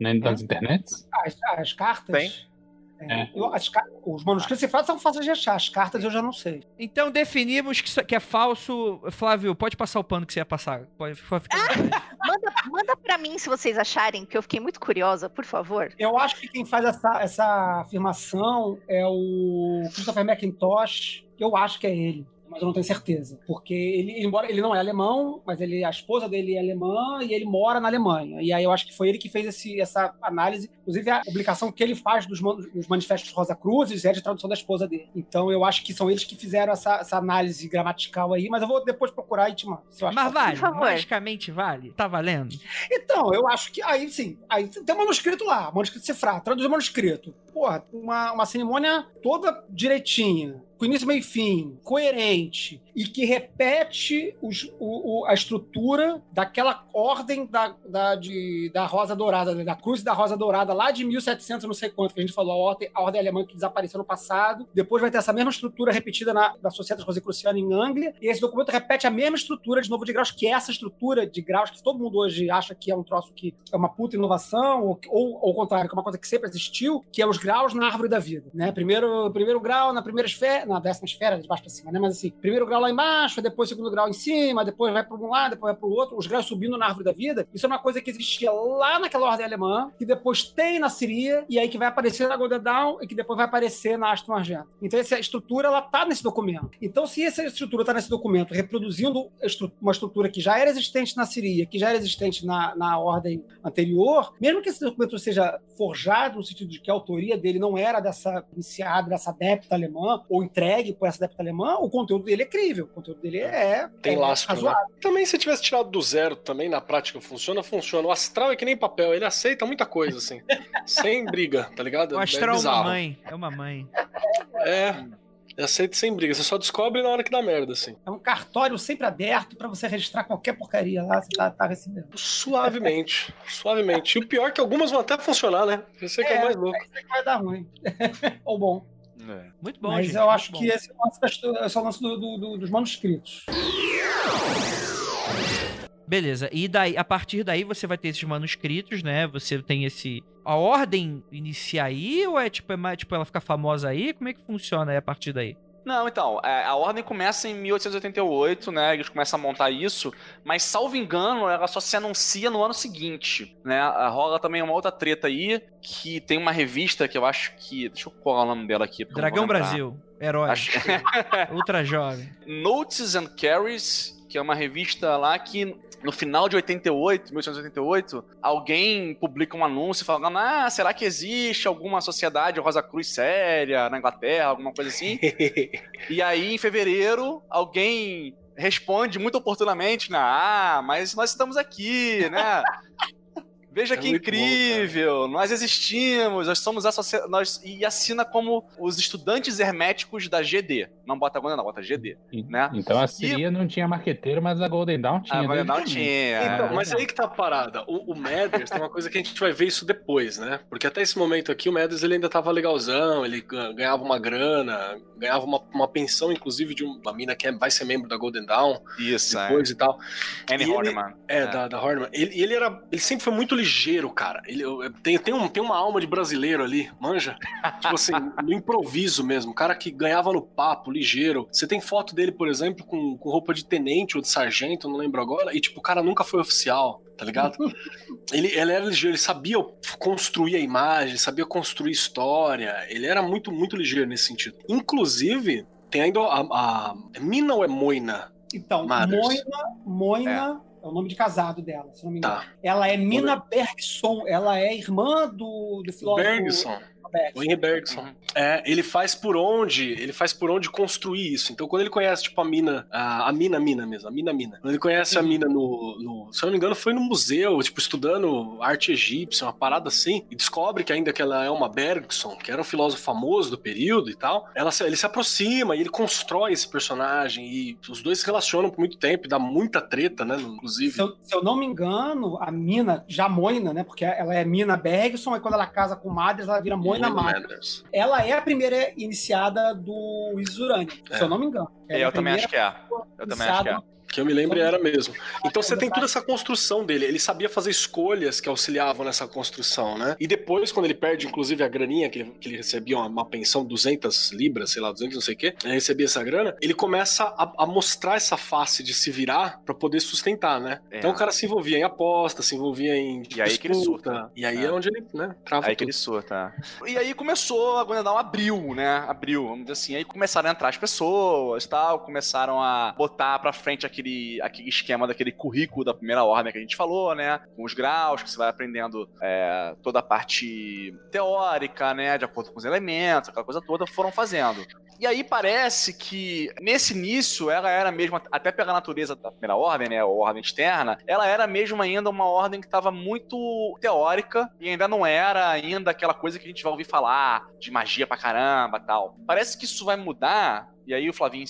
Né, das internets? As, as cartas. Tem. É, É. eu- as os manuscritos cifrados são fáceis de achar, as cartas eu já não sei. então definimos que, que é falso. Flávio, pode passar o pano que você ia passar. Pode pode vontade. Manda, manda pra mim se vocês acharem, que eu fiquei muito curiosa, por favor. Eu acho que quem faz essa, essa afirmação é o Christopher McIntosh. Eu acho que é ele. Mas eu não tenho certeza. Porque ele, embora ele não é alemão, mas ele, a esposa dele é alemã e ele mora na Alemanha. E aí eu acho que foi ele que fez esse, essa análise. Inclusive, a publicação que ele faz dos, man- dos manifestos Rosa Cruzes é de tradução da esposa dele. Então eu acho que são eles que fizeram essa, essa análise gramatical aí, mas eu vou depois procurar e te mando. Mas vale, favor. magicamente vale. Tá valendo? Então, eu acho que aí sim, aí tem um manuscrito lá, manuscrito cifrado, traduz o manuscrito. Porra, uma, uma cerimônia toda direitinha, com início, meio e fim, coerente, e que repete os- o- o- a estrutura daquela ordem da, da, de- da Rosa Dourada, né, da Cruz da Rosa Dourada, lá de 1700, não sei quanto, que a gente falou, a ordem, a ordem alemã que desapareceu no passado. Depois vai ter essa mesma estrutura repetida na, da Sociedade Rosicruciana em Anglia, e esse documento repete a mesma estrutura de novo de graus, que é essa estrutura de graus que todo mundo hoje acha que é um troço que é uma puta inovação, ou, ou ao contrário, que é uma coisa que sempre existiu, que é os graus na árvore da vida, né? Primeiro, primeiro grau na primeira esfera, na décima esfera, de baixo para cima, né? Mas assim, primeiro grau lá embaixo, depois segundo grau em cima, depois vai para um lado, depois vai para o outro, os graus subindo na árvore da vida. Isso é uma coisa que existia lá naquela ordem alemã, que depois tem na Siria, e aí que vai aparecer na Golden Dawn, e que depois vai aparecer na Aston Argento. Então essa estrutura, ela tá nesse documento. Então se essa estrutura tá nesse documento, reproduzindo uma estrutura que já era existente na Siria, que já era existente na, na ordem anterior, mesmo que esse documento seja forjado no sentido de que a autoria dele não era dessa iniciada, dessa adepta alemã, ou entregue por essa adepta alemã, o conteúdo dele é crível, o conteúdo dele é, Tem é lastro, né? Também se tivesse tirado do zero também, na prática funciona, funciona. O astral é que nem papel, ele aceita muita coisa, assim. sem briga, tá ligado? O astral é uma bizarro. mãe. É uma mãe. É, sem briga. Você só descobre na hora que dá merda, assim. É um cartório sempre aberto para você registrar qualquer porcaria lá, você tá, tá recebendo. Suavemente, suavemente. E o pior é que algumas vão até funcionar, né? Esse é que é, o mais louco. Isso aí que vai dar ruim. Ou bom. Muito bom, Mas gente, eu acho bom. que esse é o lance, das- esse é o lance do- do- do- dos manuscritos. Beleza. E daí, a partir daí você vai ter esses manuscritos, né? Você tem esse. A ordem inicia aí ou é tipo, é mais, tipo ela fica famosa aí? Como é que funciona aí a partir daí? Não, então, é, a ordem começa em 1888, né? Eles começam a montar isso, mas salvo engano, ela só se anuncia no ano seguinte, né? A- Rola também uma outra treta aí, que tem uma revista que eu acho que. Deixa eu colar o nome dela aqui. Dragão. Brasil. Herói. Acho- Ultra jovem. Notes and Carries, que é uma revista lá que no final de 88, 1888, alguém publica um anúncio falando: ah, será que existe alguma sociedade Rosa Cruz séria na Inglaterra, alguma coisa assim? e aí, em fevereiro, alguém responde muito oportunamente, né? Ah, mas nós estamos aqui, né? Veja É que muito bom, incrível! nós existimos, nós somos a sociedade. Nós... E assina como os estudantes herméticos da GD. Não bota agora, não, bota GD. E- Né? Então a Siria não tinha marqueteiro, mas a Golden Dawn tinha. Não o início. tinha. Então, é. mas aí que tá a parada. O, o Mathers tem uma coisa que a gente vai ver isso depois, né? Porque até esse momento aqui o Mathers ele ainda tava legalzão, ele ga- ganhava uma grana, ganhava uma, uma pensão, inclusive, de uma mina que é- vai ser membro da Golden Dawn Isso, depois e tal. é. Annie e ele- Horniman. É, Da, da Horniman. Ele, ele era. Ele sempre foi muito ligeiro, cara. Ele tem, tem, um, tem uma alma de brasileiro ali, manja? tipo assim, no improviso mesmo. Cara que ganhava no papo, ligeiro. Você tem foto dele, por exemplo, com, com roupa de tenente ou de sargento, não lembro agora. E, tipo, o cara nunca foi oficial, tá ligado? ele, ele era ligeiro, ele sabia construir a imagem, sabia construir história. Ele era muito, muito ligeiro nesse sentido. Inclusive, tem ainda a. a é Mina ou é Moina? Então, Mothers. Moina, Moina é. O nome de casado dela, se não me engano. Tá. Ela é Mina Bergson, ela é irmã do, do filósofo Bergson. Bergson. O Henry Bergson. Uhum. É, ele faz por onde, ele faz por onde construir isso. Então, quando ele conhece, tipo, a mina, a, a mina, mina mesmo, a mina, mina. Quando ele conhece a Uhum. mina no, no, se eu não me engano, foi no museu, tipo, estudando arte egípcia, uma parada assim, e descobre que ainda que ela é uma Bergson, que era um filósofo famoso do período e tal, ela, se- ele se aproxima e ele constrói esse personagem, e os dois se relacionam por muito tempo, e dá muita treta, né, inclusive. Se eu, se eu não me engano, a Mina, já Moina, né? Porque ela é Mina Bergson, e quando ela casa com Madres, ela vira Moina Moina Madres. Mathers. Ela é a primeira iniciada do Isurani, É. se eu não me engano. Eu é a também acho que é. Eu também acho que é. Que eu me lembro era mesmo. Então você tem toda essa construção dele. Ele sabia fazer escolhas que auxiliavam nessa construção, né? E depois, quando ele perde, inclusive, a graninha, que ele, que ele recebia uma, uma pensão, 200 libras, sei lá, 200 não sei o quê, ele recebia essa grana, ele começa a, a mostrar essa face de se virar pra poder sustentar, né? É. Então o cara se envolvia em aposta, se envolvia em E aí que ele disputa. surta. E aí é, É. onde ele, né, trava Aí que tudo. ele surta. E aí começou, a Gwendown abriu, né? Abriu, vamos dizer assim. Aí começaram a entrar as pessoas tal, começaram a botar pra frente aquele, aquele esquema daquele currículo da primeira ordem que a gente falou, né? Com os graus, que você vai aprendendo é, toda a parte teórica, né? De acordo com os elementos, aquela coisa toda, foram fazendo. E aí parece que nesse início ela era mesmo, até pela natureza da primeira ordem, né, a ordem externa, ela era mesmo ainda uma ordem que estava muito teórica e ainda não era ainda aquela coisa que a gente vai ouvir falar de magia pra caramba tal. Parece que isso vai mudar. E aí o Flavinho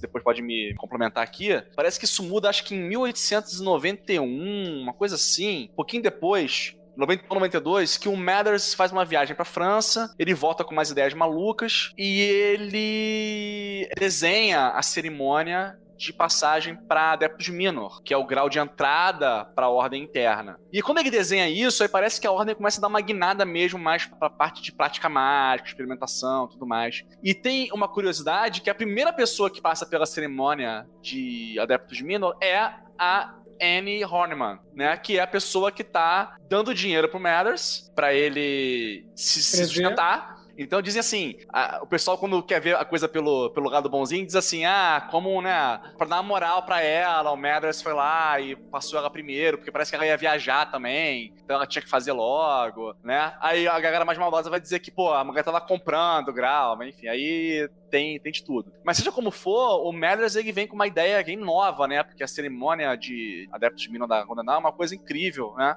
depois pode me complementar aqui. Parece que isso muda, acho que em 1891, uma coisa assim. Um pouquinho depois, 90 ou 92, que o Mathers faz uma viagem pra França, ele volta com umas ideias malucas e ele desenha a cerimônia de passagem para Adeptos Minor, que é o grau de entrada para a ordem interna. E quando ele desenha isso, aí parece que a ordem começa a dar uma guinada mesmo mais para a parte de prática mágica, experimentação, tudo mais. E tem uma curiosidade que a primeira pessoa que passa pela cerimônia de Adeptos Minor é a Annie Horniman, né? Que é a pessoa que tá dando dinheiro pro Mathers pra ele se, se sustentar. Então dizem assim, a- o pessoal quando quer ver a coisa pelo, pelo lado bonzinho, diz assim, ah, como, né, pra dar uma moral pra ela, o Mathers foi lá e passou ela primeiro, porque parece que ela ia viajar também, então ela tinha que fazer logo, né? Aí a galera mais maldosa vai dizer que, pô, a mulher tava comprando grau, mas enfim, aí tem, tem de tudo. Mas seja como for, o Mathers ele vem com uma ideia bem nova, né? Porque a cerimônia de Adeptos de Minas da Condenar é uma coisa incrível, né?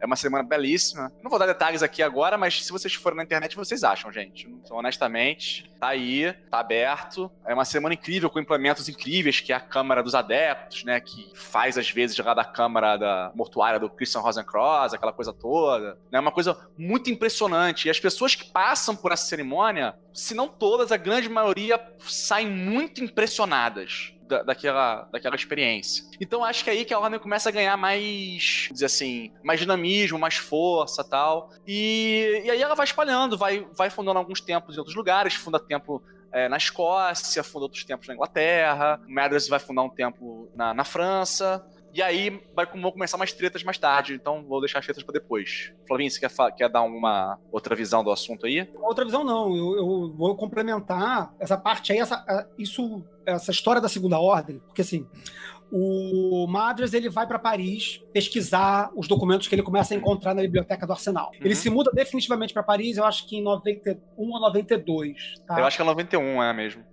É uma cerimônia belíssima. Não vou dar detalhes aqui agora, mas se vocês forem na internet, vocês acham, gente. Então, honestamente, tá aí, tá aberto. É uma cerimônia incrível, com implementos incríveis, que é a Câmara dos Adeptos, né? Que faz, às vezes, lá da Câmara da Mortuária do Christian Rosencross, aquela coisa toda. É uma coisa muito impressionante. E as pessoas que passam por essa cerimônia, se não todas, a grande maioria saem muito impressionadas da- daquela, daquela experiência. Então acho que é aí que a Ordem começa a ganhar mais, dizer assim, mais dinamismo, mais força tal. E, e aí ela vai espalhando, vai, vai fundando alguns templos em outros lugares, funda templo é, na Escócia, funda outros templos na Inglaterra, Madras vai fundar um templo na, na França. E aí vai, vão começar mais tretas mais tarde, então vou deixar as tretas pra depois. Flavinho, você quer, quer dar uma outra visão do assunto aí? Outra visão não, eu, eu vou complementar essa parte aí, essa, a- isso, essa história da segunda ordem, porque assim, o Madras ele vai para Paris pesquisar os documentos que ele começa a encontrar na biblioteca do Arsenal. Ele Uhum. se muda definitivamente para Paris, eu acho que em 91 ou 92. Tá? Eu acho que é 91, é mesmo.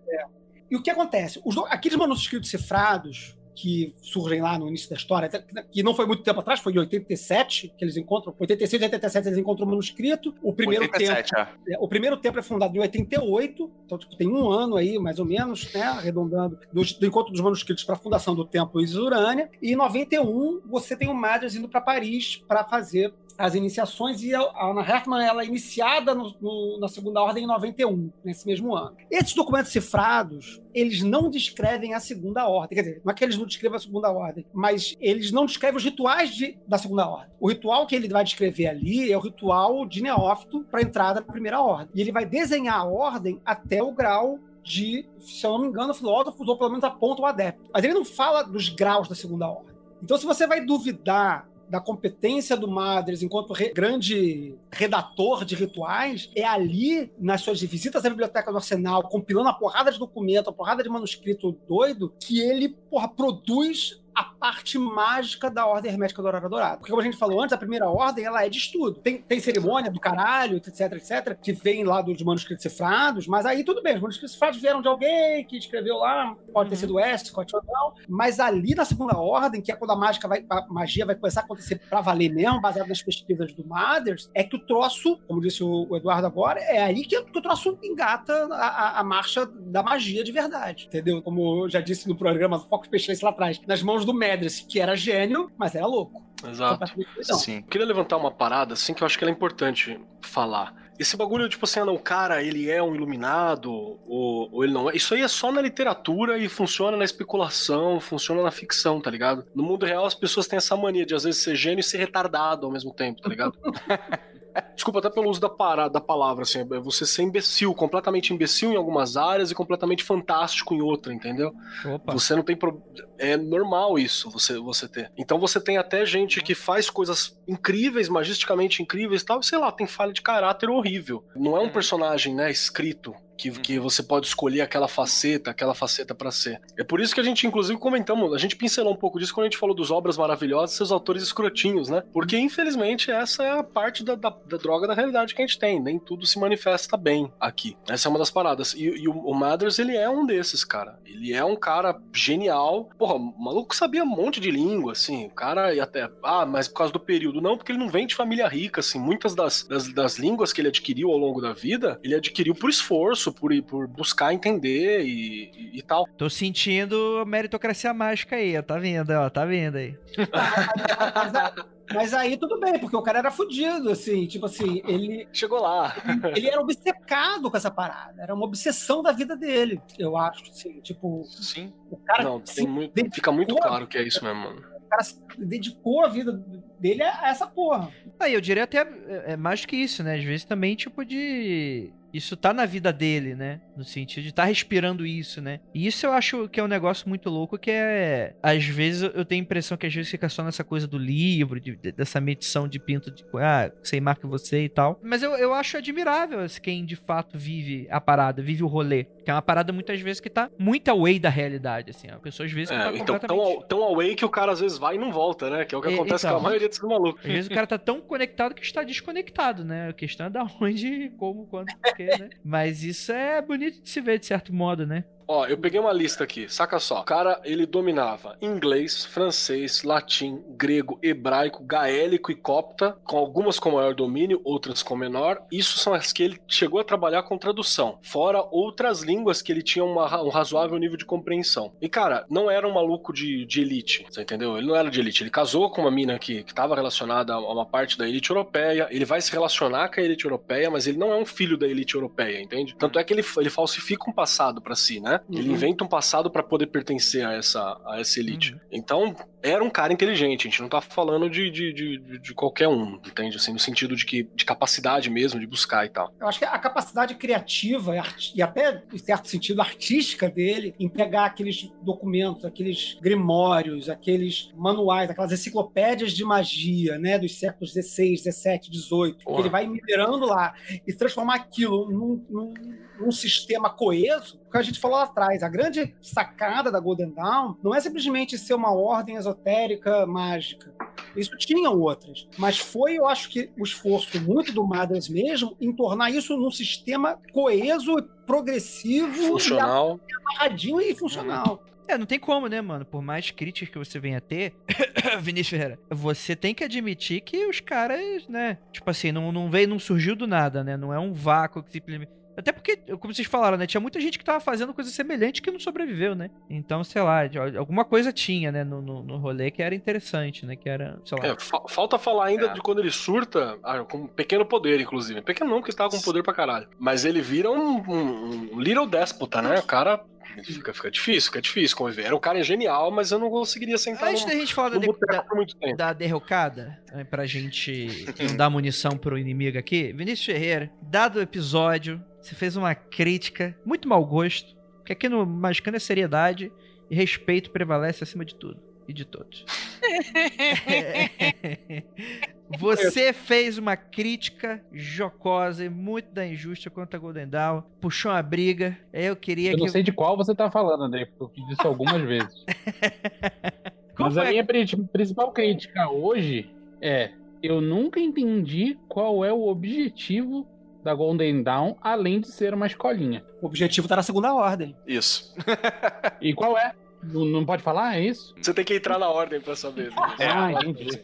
E o que acontece? Os aqueles manuscritos cifrados que surgem lá no início da história, que não foi muito tempo atrás, foi em 87 que eles encontram, 86 e 87 eles encontram o manuscrito. O primeiro tempo 87, é. é, O primeiro templo é fundado em 88, então tipo, tem um ano aí, mais ou menos, né, arredondando, do, do encontro dos manuscritos para a fundação do templo Isurânia. E em 91, você tem o Madras indo para Paris para fazer as iniciações e a a Anna Hertmann ela é iniciada no- no- na segunda ordem em 91, nesse mesmo ano. Esses documentos cifrados, eles não descrevem a segunda ordem, quer dizer, não é que eles não descrevam a segunda ordem, mas eles não descrevem os rituais de- da segunda ordem. O ritual que ele vai descrever ali é o ritual de neófito para entrada na primeira ordem. E ele vai desenhar a ordem até o grau de, se eu não me engano, filósofos, ou pelo menos aponta o adepto. Mas ele não fala dos graus da segunda ordem. Então, se você vai duvidar da competência do Madres enquanto re- grande redator de rituais, é ali, nas suas visitas à biblioteca do Arsenal, compilando a porrada de documento, a porrada de manuscrito doido, que ele, porra, produz a parte mágica da Ordem Hermética da Aurora Dourada. Porque, como a gente falou antes, a primeira ordem ela é de estudo. Tem, tem cerimônia do caralho, etc, etc, que vem lá dos manuscritos cifrados, mas aí tudo bem, os manuscritos cifrados vieram de alguém que escreveu lá, pode ter Uhum. sido Westcott ou não, mas ali na segunda ordem, que é quando a mágica vai, a magia vai começar a acontecer pra valer mesmo, baseado nas pesquisas do Mathers, é que o troço, como disse o, o Eduardo agora, é aí que, que o troço engata a, a- a marcha da magia de verdade, entendeu? Como eu já disse no programa Foco Specialist lá atrás, nas mãos do Medres, que era gênio, mas era louco. Exato. Doidão. Sim. Eu queria levantar uma parada, assim, que eu acho que ela é importante falar. esse bagulho, tipo assim, ah, não, o cara, ele é um iluminado, ou, ou ele não é. Isso aí é só na literatura e funciona na especulação, funciona na ficção, tá ligado? No mundo real, as pessoas têm essa mania de, às vezes, ser gênio e ser retardado ao mesmo tempo, tá ligado? Desculpa até pelo uso da, parada, da palavra, assim, é você ser imbecil, completamente imbecil em algumas áreas e completamente fantástico em outra, entendeu? Opa. Você não tem pro... é normal isso você você ter. Então você tem até gente que faz coisas incríveis, magisticamente incríveis, e tal, e sei lá, tem falha de caráter horrível. Não é um personagem, né, escrito que, que você pode escolher aquela faceta, aquela faceta pra ser. É por isso que a gente, inclusive, comentamos, a gente pincelou um pouco disso quando a gente falou dos obras maravilhosas e seus autores escrotinhos, né? Porque, infelizmente, essa é a parte da, da, da droga da realidade que a gente tem. Nem tudo se manifesta bem aqui. Essa é uma das paradas. E, e o, o Mathers, ele é um desses, cara. Ele é um cara genial. Porra, o maluco sabia um monte de língua, assim. O cara ia até. Ah, mas por causa do período. Não, porque ele não vem de família rica, assim. Muitas das, das, das línguas que ele adquiriu ao longo da vida, ele adquiriu por esforço, por, por buscar entender e, e, e tal. Tô sentindo a meritocracia mágica aí, ó. Tá vendo, ó. Tá vendo aí. Mas, aí tudo bem, porque o cara era fudido, assim, tipo assim, ele, Chegou lá. ele era obcecado com essa parada. Era uma obsessão da vida dele, eu acho, assim, tipo, Sim. o cara, Não, muito, dedicou- fica muito claro que é isso mesmo, mano. o cara se dedicou a vida dele a essa porra. Aí eu diria até é, é mais do que isso, né? Às vezes também, tipo, de. Isso tá na vida dele, né? No sentido de estar respirando isso, né? E isso eu acho que é um negócio muito louco, que é. Às vezes eu tenho a impressão que às vezes fica só nessa coisa do livro, de- de- dessa medição de pinto de. Ah, sei marca você e tal. Mas eu, eu acho admirável esse quem de fato vive a parada, vive o rolê. Que é uma parada muitas vezes que tá muito away da realidade, assim. A pessoa às vezes É, tá então, tão, completamente. ao- tão away que o cara às vezes vai e não volta, né? Que é o que acontece então. com a maioria desses malucos. Às vezes o cara tá tão conectado que está desconectado, né? A questão é da onde, como, quando, porquê, né? Mas isso é bonito de se ver, de certo modo, né? Ó, eu peguei uma lista aqui, saca só. O cara, ele dominava inglês, francês, latim, grego, hebraico, gaélico e copta, com algumas com maior domínio, outras com menor. Isso são as que ele chegou a trabalhar com tradução, fora outras línguas que ele tinha uma um razoável nível de compreensão. E, cara, não era um maluco de, de elite, você entendeu? Ele não era de elite. Ele casou com uma mina que estava relacionada a uma parte da elite europeia, ele vai se relacionar com a elite europeia, mas ele não é um filho da elite europeia, entende? Tanto é que ele, ele falsifica um passado pra si, né? Ele Uhum. inventa um passado pra poder pertencer a essa, a essa elite. Uhum. Então, era um cara inteligente, a gente não tá falando de, de, de, de- qualquer um, entende? Assim, no sentido de que de capacidade mesmo, de buscar e tal. Eu acho que a capacidade criativa e, até, em certo sentido, artística dele em pegar aqueles documentos, aqueles grimórios, aqueles manuais, aquelas enciclopédias de magia, né, dos séculos XVI, XVII, XVIII, que ele vai minerando lá e transformar aquilo num, num- num sistema coeso, que a gente falou lá atrás. A grande sacada da Golden Dawn não é simplesmente ser uma ordem esotérica mágica. Isso tinha outras. Mas foi, eu acho que, o esforço muito do Mothers mesmo em tornar isso num sistema coeso, progressivo, Funcional. e amarradinho e funcional. É, não tem como, né, mano? Por mais críticas que você venha a ter, Vinícius Ferreira, você tem que admitir que os caras, né? Tipo assim, não, não veio, não surgiu do nada, né? Não é um vácuo que simplesmente. Até porque, como vocês falaram, né? Tinha muita gente que tava fazendo coisa semelhante que não sobreviveu, né? Então, sei lá, alguma coisa tinha, né, no, no, no rolê que era interessante, né? Que era, sei lá. É, fa- falta falar ainda É. de quando ele surta, ah, com pequeno poder, inclusive. Pequeno não, porque ele tava com poder pra caralho. Mas ele vira um, um- um little déspota, né? O cara. Fica, fica difícil, fica difícil conviver. Era um cara genial, mas eu não conseguiria sentar Antes num, da gente falar da, da, por muito tempo. da derrocada, né, pra gente não dar munição pro inimigo aqui, Vinícius Ferreira, dado o episódio, você fez uma crítica, muito mau gosto, porque aqui no Magicano é seriedade e respeito prevalece acima de tudo e de todos. Você fez uma crítica jocosa e muito da injusta contra a Golden Dawn, puxou uma briga, eu queria Eu que... não sei de qual você tá falando, André, porque eu fiz isso algumas vezes. Qual Mas foi a minha pri- principal crítica hoje é: eu nunca entendi qual é o objetivo da Golden Dawn, além de ser uma escolinha. O objetivo tá na segunda ordem. Isso. E qual é? Não, não pode falar? É isso? Você tem que entrar na ordem pra saber. né? Ah, entendi.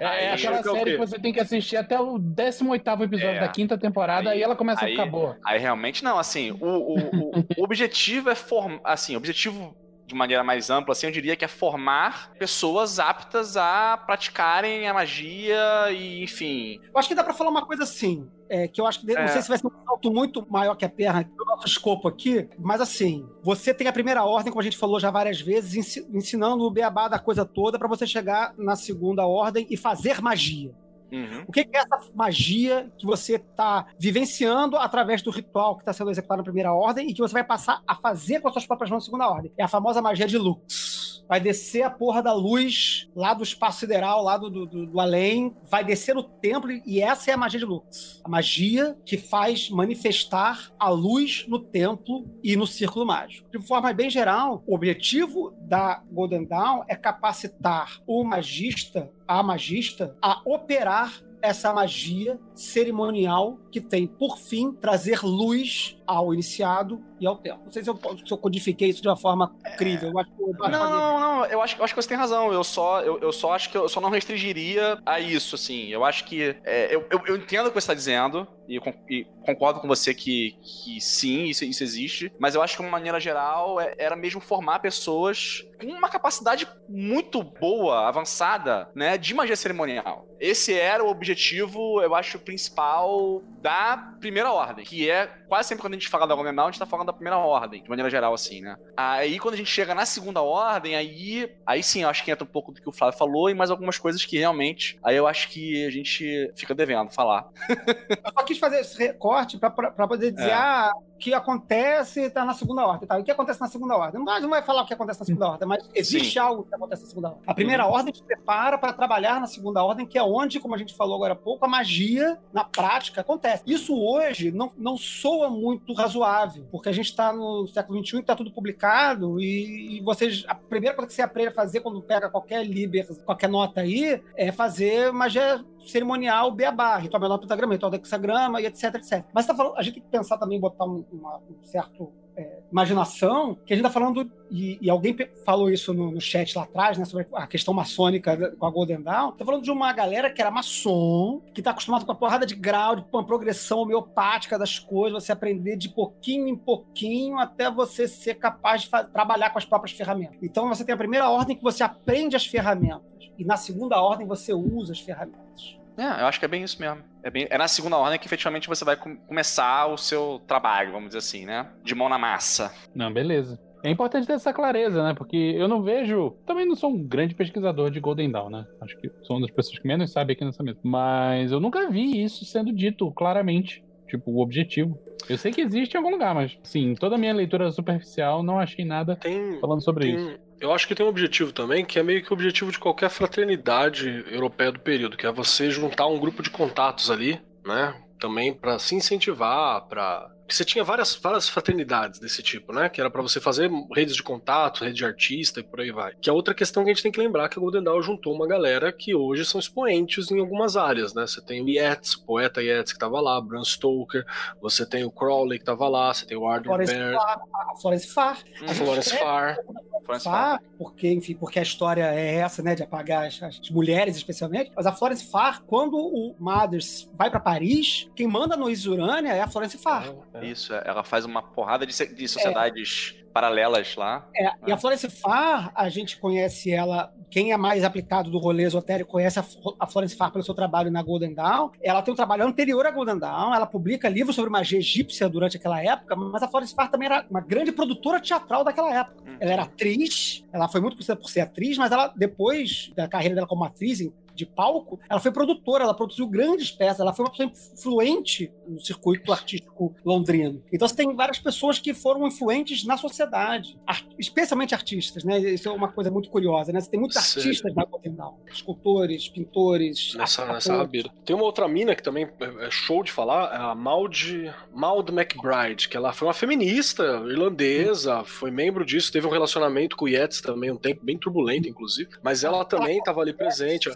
É, é aquela que é série que você tem que assistir até o 18 episódio É. da quinta temporada, Aí- aí, ela começa aí- a ficar boa. Aí realmente não, assim, o, o, o- o objetivo é formar. Assim, o objetivo de maneira mais ampla, assim, eu diria que é formar pessoas aptas a praticarem a magia e, enfim. Eu acho que dá pra falar uma coisa assim. é, que eu acho que não É. sei se vai ser um salto muito maior que a perna do nosso escopo aqui, mas assim, você tem a primeira ordem, como a gente falou já várias vezes, ensi- ensinando o beabá da coisa toda pra você chegar na segunda ordem e fazer magia. Uhum. O que é essa magia que você está vivenciando através do ritual que está sendo executado na primeira ordem e que você vai passar a fazer com as suas próprias mãos na segunda ordem? É a famosa magia de Lux. Vai descer a porra da luz lá do espaço sideral, lá do, do- do além, vai descer no templo e essa é a magia de Lux. A magia que faz manifestar a luz no templo e no círculo mágico. De forma bem geral, o objetivo da Golden Dawn é capacitar o magista, a magista, a operar essa magia cerimonial que tem, por fim, trazer luz ao iniciado e ao templo. Não sei se eu, se eu codifiquei isso de uma forma incrível. Eu acho que eu- Não, não, não, eu acho, eu acho que você tem razão. Eu só, eu, eu só acho que eu só não restringiria a isso, assim. Eu acho que. é, eu, eu, eu entendo o que você está dizendo, e, e concordo com você que, que sim, isso, isso existe. Mas eu acho que, de uma maneira geral, é- era mesmo formar pessoas com uma capacidade muito boa, avançada, né, de magia cerimonial. Esse era o objetivo, eu acho, principal da primeira ordem, que é quase sempre quando a gente fala da Golden Dawn, a gente tá falando da primeira ordem, de maneira geral, assim, né? Aí quando a gente chega na segunda ordem, aí, aí sim, eu acho que entra um pouco do que o Flávio falou e mais algumas coisas que realmente, aí eu acho que a gente fica devendo falar. Eu só quis fazer esse recorte para poder dizer, É. ah, que acontece está na segunda ordem. Tá? E o que acontece na segunda ordem? Não, não vai falar o que acontece na segunda ordem, mas existe Sim. algo que acontece na segunda ordem. A primeira ordem te prepara para trabalhar na segunda ordem, que é onde, como a gente falou agora há pouco, a magia, na prática, acontece. Isso hoje não, não soa muito razoável, porque a gente está no século XXI, está tudo publicado, e, e vocês, a primeira coisa que você aprende a fazer quando pega qualquer liber, qualquer nota aí, é fazer magia cerimonial beabá, ritual menor pentagrama, ritual do hexagrama e etc, etc. Mas tá falando, a gente tem que pensar também, botar um, uma- um certo é, imaginação, que a gente tá falando, e, e alguém falou isso no, no chat lá atrás, né, sobre a questão maçônica com a Golden Dawn, tá falando de uma galera que era maçom, que tá acostumado com a porrada de grau, de uma progressão homeopática das coisas, você aprender de pouquinho em pouquinho até você ser capaz de trabalhar com as próprias ferramentas. Então você tem a primeira ordem que você aprende as ferramentas, e na segunda ordem você usa as ferramentas. É, eu acho que é bem isso mesmo. É, bem, é na segunda ordem que efetivamente você vai com- começar o seu trabalho, vamos dizer assim, né? De mão na massa. Não, beleza. É importante ter essa clareza, né? Porque eu não vejo. Também não sou um grande pesquisador de Golden Dawn, né? Acho que sou uma das pessoas que menos sabe aqui nessa mesa. Mas eu nunca vi isso sendo dito claramente. Tipo, o objetivo. Eu sei que existe em algum lugar, mas, sim, toda a minha leitura superficial não achei nada Tem, falando sobre tem- isso. Eu acho que tem um objetivo também, que é meio que o objetivo de qualquer fraternidade europeia do período, que é você juntar um grupo de contatos ali, né? Também pra se incentivar, para porque você tinha várias, várias fraternidades desse tipo, né? Que era pra você fazer redes de contato, rede de artista e por aí vai. Que é outra questão que a gente tem que lembrar que a Golden Dawn juntou uma galera que hoje são expoentes em algumas áreas, né? Você tem o Yeats, o poeta Yeats que tava lá, Bram Stoker, você tem o Crowley que tava lá, você tem o Arthur Florence Baird, Farr, a Florence Farr, a Florence Farr. Florence Farr. Farr, porque, enfim, porque a história é essa, né, de apagar as, as mulheres, especialmente. Mas a Florence Farr, quando o Mothers vai pra Paris, quem manda no Isurânia é a Florence Farr. É. Isso, é, ela faz uma porrada de, de sociedades paralelas lá. É, e a Florence Farr, a gente conhece ela, quem é mais aplicado do rolê esotérico conhece a, a Florence Farr pelo seu trabalho na Golden Dawn. Ela tem um trabalho anterior à Golden Dawn, ela publica livros sobre magia egípcia durante aquela época, mas a Florence Farr também era uma grande produtora teatral daquela época. Hum. Ela era atriz, ela foi muito conhecida por ser atriz, mas ela, depois da carreira dela como atriz de palco, ela foi produtora, ela produziu grandes peças, ela foi uma pessoa influente no circuito artístico londrino. Então você tem várias pessoas que foram influentes na sociedade, ar- especialmente artistas, né? Isso é uma coisa muito curiosa, né? Você tem muitos artistas na Dawn, escultores, pintores, Nessa, atores. nessa. Tem uma outra mina que também é é show de falar, é a Maud, Maud McBride, que ela foi uma feminista irlandesa, foi membro disso, teve um relacionamento com o Yeats também, um tempo bem turbulento, inclusive, mas ela também estava ali presente.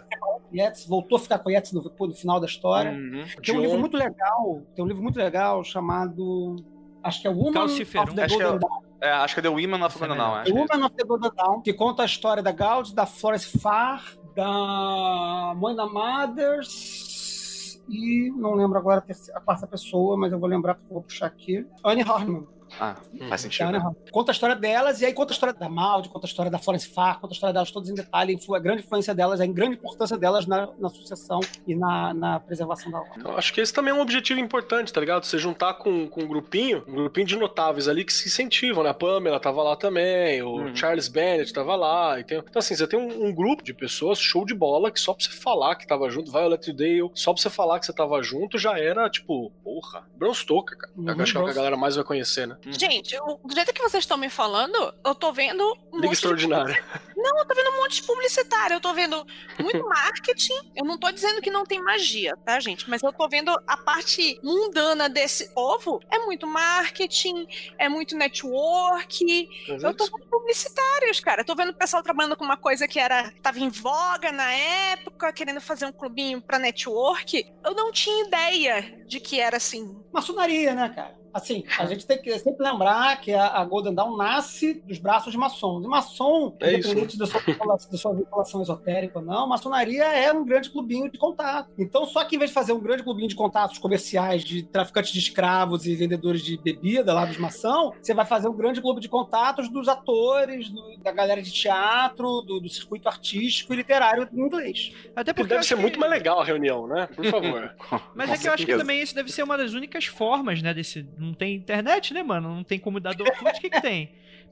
Yeats, voltou a ficar com Yeats no, no final da história. Uhum. Tem um livro muito legal, tem um livro muito legal chamado acho que é Woman Calciferum. of the Acho que é Golden o- Dawn. É, acho que é The Women of é Golden Dawn, acho que é. Woman of the Golden Dawn, que conta a história da Gaud, da Florence Farr, da Moina Mothers e não lembro agora a, terceira- a quarta pessoa, mas eu vou lembrar porque eu vou puxar aqui. Anne Harmon. Ah, faz sentido. Diana né? Conta a história delas, e aí conta a história da Maldi, conta a história da Florence Farr, conta a história delas todas em detalhe, a grande influência delas, a grande importância delas na, na sucessão e na, na preservação da ordem. Eu acho que esse também é um objetivo importante, tá ligado? Você juntar com, com um grupinho, um grupinho de notáveis ali que se incentivam, né? A Pamela tava lá também, o Uhum. Charles Bennett tava lá. E tem... Então, assim, você tem um, um grupo de pessoas, show de bola, que só pra você falar que tava junto, Violet Dale, só pra você falar que você tava junto, já era, tipo, porra, Bram Stoker, cara. Uhum, Eu acho que é o que a galera mais vai conhecer, né? Gente, eu- do jeito que vocês estão me falando, eu tô vendo um Liga monte de Extraordinária. Não, eu tô vendo um monte de publicitário, eu tô vendo muito marketing. Eu não tô dizendo que não tem magia, tá, gente? Mas eu tô vendo a parte mundana desse povo. É muito marketing, é muito network. Eu tô vendo publicitários, cara. Eu tô vendo o pessoal trabalhando com uma coisa que era tava em voga na época, querendo fazer um clubinho pra network. Eu não tinha ideia de que era assim. Maçonaria, né, cara? Assim, a gente tem que sempre lembrar que a, a Golden Dawn nasce dos braços de maçons. E maçom, É independente da sua, da sua vinculação esotérica ou não, maçonaria é um grande clubinho de contato. Então, só que em vez de fazer um grande clubinho de contatos comerciais de traficantes de escravos e vendedores de bebida lá dos maçom, você vai fazer um grande clube de contatos dos atores, do- da galera de teatro, do, do circuito artístico e literário em inglês. Até Que porque deve ser que- muito mais legal a reunião, né? Por favor. Mas é que eu acho que também isso deve ser uma das únicas formas, né? Desse. Não tem internet, né, mano? Não tem como dar do Orkut, o que, que tem?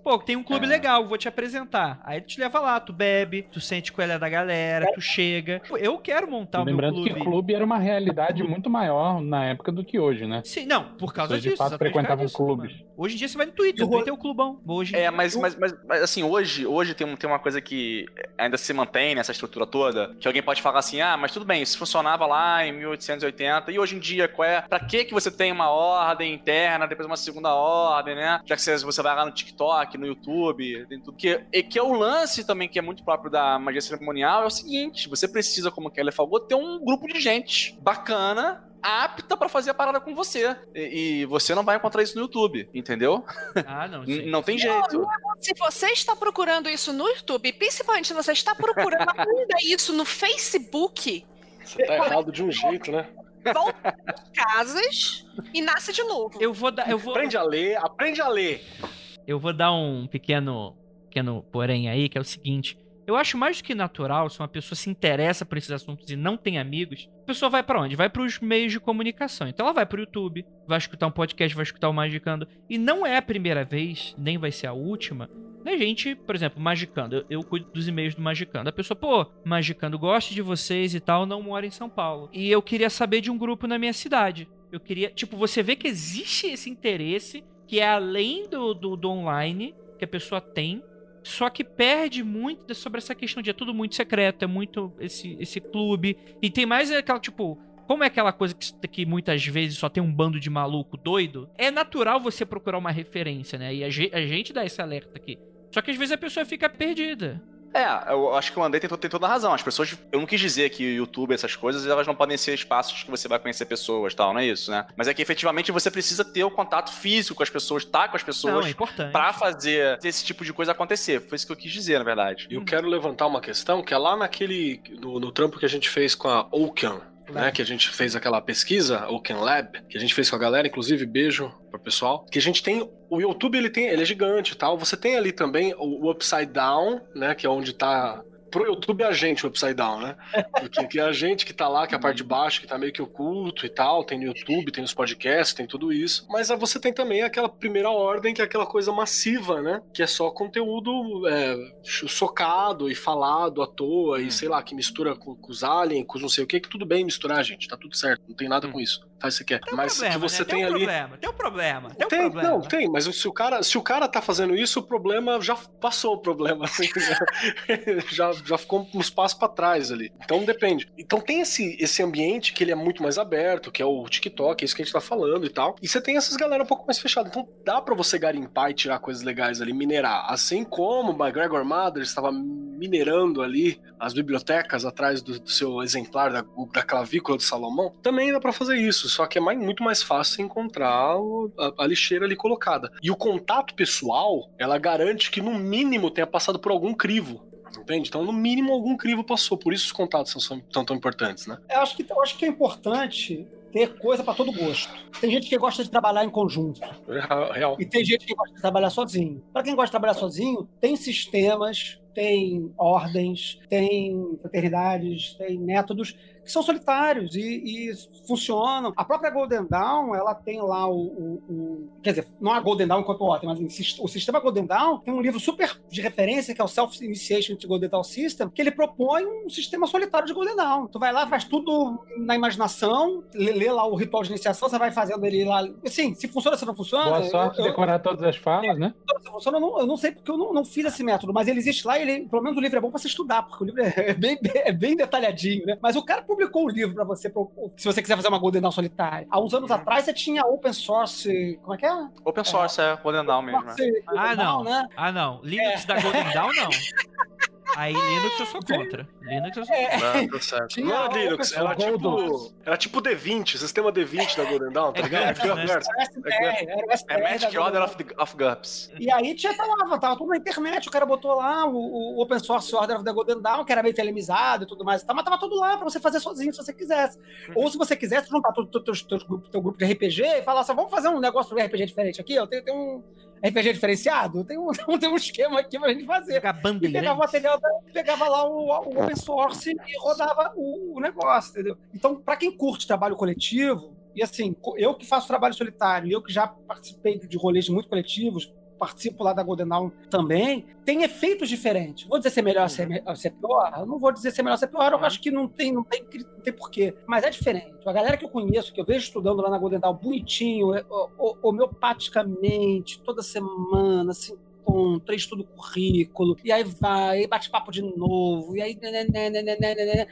Pô, tem um clube É. legal, vou te apresentar. Aí tu te leva lá, tu bebe, tu sente qual é da galera, tu chega. Eu quero montar o Lembrando meu clube. que clube era uma realidade muito maior na época do que hoje, né? Sim, não, por causa Pessoas de disso. fato por causa frequentavam disso, clubes. mano. Hoje em dia você vai no Twitter, o o Twitter é o clubão. Hoje em É, dia- mas, mas, mas, mas, assim, hoje, hoje tem, um- tem uma coisa que ainda se mantém nessa estrutura toda, que alguém pode falar assim, ah, mas tudo bem, isso funcionava lá em 1880, e hoje em dia, qual é? Pra que que você tem uma ordem interna, depois uma segunda ordem, né? Já que você, você vai lá no TikTok, no YouTube, tem tudo. Que, e que é o lance também, que é muito próprio da magia cerimonial, é o seguinte, você precisa, como Kelly falou, ter um grupo de gente bacana, apta pra fazer a parada com você. E, e você não vai encontrar isso no YouTube, entendeu? Ah, não. Sim. não tem jeito. Se você está procurando isso no YouTube, principalmente se você está procurando ainda isso no Facebook, Você tá errado de um jeito, né? volta casas e nasce de novo. Eu vou dar. Eu vou, Aprende a ler, aprende a ler. Eu vou dar um pequeno, pequeno porém aí, que é o seguinte. Eu acho mais do que natural, se uma pessoa se interessa por esses assuntos e não tem amigos, a pessoa vai pra onde? Vai pros meios de comunicação. Então ela vai pro YouTube, vai escutar um podcast, vai escutar o Magicando. E não é a primeira vez, nem vai ser a última, da gente, por exemplo, Magicando. Eu, eu cuido dos e-mails do Magicando. A pessoa, pô, Magicando, gosto de vocês e tal, não mora em São Paulo. E eu queria saber de um grupo na minha cidade. Eu queria, tipo, você vê que existe esse interesse que é além do, do, do online que a pessoa tem, só que perde muito sobre essa questão de é tudo muito secreto, é muito esse, esse clube. E tem mais aquela, tipo, como é aquela coisa que, que muitas vezes só tem um bando de maluco doido, é natural você procurar uma referência, né? E a, ge- a gente dá esse alerta aqui. Só que às vezes a pessoa fica perdida. É, eu acho que o André tem, tem toda a razão. As pessoas. Eu não quis dizer que o YouTube, essas coisas, elas não podem ser espaços que você vai conhecer pessoas tal, não é isso, né? Mas é que efetivamente você precisa ter o contato físico com as pessoas, estar com as Não, pessoas. é importante. Pra fazer esse tipo de coisa acontecer. Foi isso que eu quis dizer, na verdade. E eu quero levantar uma questão que é lá naquele. no, no trampo que a gente fez com a Oaken, né? Que a gente fez aquela pesquisa, Oaken Lab, que a gente fez com a galera, inclusive beijo pro pessoal. Que a gente tem. O YouTube ele tem. Ele é gigante tal. Você tem ali também o, o Upside Down, né? Que é onde tá. Pro YouTube é a gente o Upside Down, né? Porque que é a gente que tá lá, que é a parte de baixo, que tá meio que oculto e tal. Tem no YouTube, tem os podcasts, tem tudo isso. Mas aí você tem também aquela primeira ordem, que é aquela coisa massiva, né? Que é só conteúdo é, socado e falado à toa, e sei lá, que mistura com, com os aliens, com os não sei o que, que tudo bem misturar, gente. Tá tudo certo, não tem nada com isso. Faz o que você quer. Tem um Mas problema, que você né? tem um ali. problema, tem um problema, tem um Tem, problema. não, tem, mas se o, cara, se o cara tá fazendo isso, o problema já passou o problema. assim, já, já ficou uns passos pra trás ali. Então depende. Então tem esse, esse ambiente que ele é muito mais aberto, que é o TikTok, é isso que a gente tá falando e tal. E você tem essas galera um pouco mais fechadas. Então dá pra você garimpar e tirar coisas legais ali, minerar. Assim como o McGregor Mathers estava minerando ali as bibliotecas atrás do, do seu exemplar da, da clavícula de Salomão, também dá pra fazer isso. Só que é mais- muito mais fácil encontrar a, a lixeira ali colocada. E o contato pessoal, ela garante que no mínimo tenha passado por algum crivo. Entende? Então, no mínimo, algum crivo passou. Por isso os contatos são, são tão, tão importantes, né? Eu acho que, eu acho que é importante ter coisa pra todo gosto. Tem gente que gosta de trabalhar em conjunto. Real. E tem gente que gosta de trabalhar sozinho. Para quem gosta de trabalhar sozinho, tem sistemas, tem ordens, tem fraternidades, tem métodos que são solitários e, e funcionam. A própria Golden Dawn, ela tem lá o, o- o- Quer dizer, não a Golden Dawn enquanto ordem, mas o sistema Golden Dawn tem um livro super de referência, que é o Self-Initiation to Golden Dawn System, que ele propõe um sistema solitário de Golden Dawn. Tu vai lá, faz tudo na imaginação, lê, lê lá o ritual de iniciação, você vai fazendo ele lá. Assim, se funciona, se não funciona. Boa sorte eu- de eu- decorar todas as falas, né? se funciona, eu não, eu não sei porque eu não, não fiz esse método, mas ele existe lá e ele, pelo menos o livro é bom pra você estudar, porque o livro é bem, é bem detalhadinho, né? Mas o cara publicou um livro pra você, se você quiser fazer uma Golden Dawn solitária. Há uns anos atrás você tinha open source, como é que é? Open source, é, Golden Dawn mesmo. é. Source Ah, Golden não. Dawn, né? Ah, não. Linux da Golden Dawn, não. Aí Linux eu sou contra. Linux eu sou contra. Ah, tá certo. Não era Linux, era tipo, era tipo D20, sistema D20 da Golden Dawn, tá É ligado? GURPS, né? É Magic Order of, the, of GURPS. E aí tinha, tava, tava tudo na internet, o cara botou lá o, o Open Source Order of the Golden Dawn, que era meio telemizado e tudo mais, mas tava tudo lá pra você fazer sozinho se você quisesse. Ou se você quisesse juntar todo o teu, teu grupo de RPG e falar assim, vamos fazer um negócio de RPG diferente aqui, eu tenho, tenho um RPG diferenciado, tem um, tem um esquema aqui pra gente fazer. Jogar E pegava material, pegava lá o, o open source e rodava o, o negócio, entendeu? Então, para quem curte trabalho coletivo, e assim, eu que faço trabalho solitário, eu que já participei de rolês muito coletivos, participo lá da Golden Dawn também, tem efeitos diferentes. Vou dizer se é melhor ou se é, me- ou se é pior? Eu não vou dizer se é melhor ou se é pior, eu acho que não tem, não tem, não tem porquê. Mas é diferente. A galera que eu conheço, que eu vejo estudando lá na Golden Dawn, bonitinho, é, homeopaticamente, toda semana, assim, encontra, estuda o currículo, e aí vai, e bate papo de novo, e aí. né, né, né, né, né, né, né.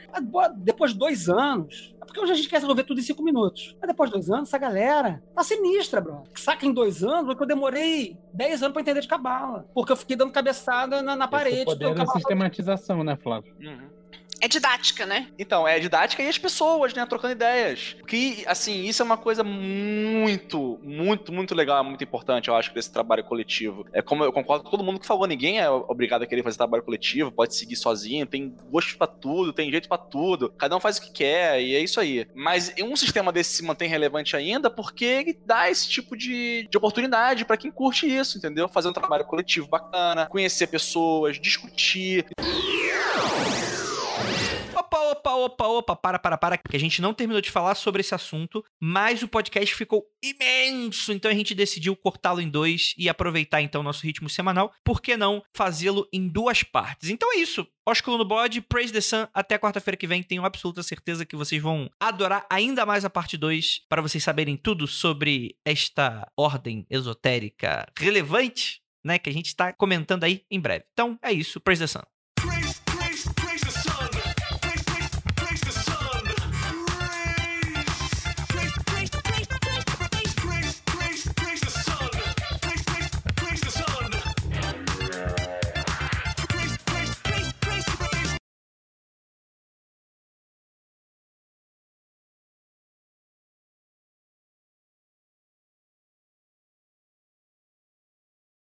Depois de dois anos. É porque hoje a gente quer resolver tudo em cinco minutos. Mas depois de dois anos, essa galera tá sinistra, bro. Saca em dois anos, porque eu demorei dez anos pra entender de cabala. Porque eu fiquei dando cabeçada na, na Esse parede. poder da cabala- sistematização, né, Flávio? Uhum. É didática, né? Então, é didática e as pessoas, né, trocando ideias. Que, assim, isso é uma coisa muito, muito, muito legal, muito importante, eu acho, desse trabalho coletivo. É como eu concordo com todo mundo que falou, ninguém é obrigado a querer fazer trabalho coletivo, pode seguir sozinho, tem gosto pra tudo, tem jeito pra tudo, cada um faz o que quer, e é isso aí. Mas um sistema desse se mantém relevante ainda porque ele dá esse tipo de, de oportunidade pra quem curte isso, entendeu? Fazer um trabalho coletivo bacana, conhecer pessoas, discutir, Opa, opa, opa, opa, para, para, para, que a gente não terminou de falar sobre esse assunto, mas o podcast ficou imenso, então a gente decidiu cortá-lo em dois e aproveitar então nosso ritmo semanal, por que não fazê-lo em duas partes? Então é isso, Ósculo no bode, Praise the Sun, até quarta-feira que vem, tenho absoluta certeza que vocês vão adorar ainda mais a parte 2, para vocês saberem tudo sobre esta ordem esotérica relevante, né, que a gente está comentando aí em breve. Então é isso, Praise the Sun.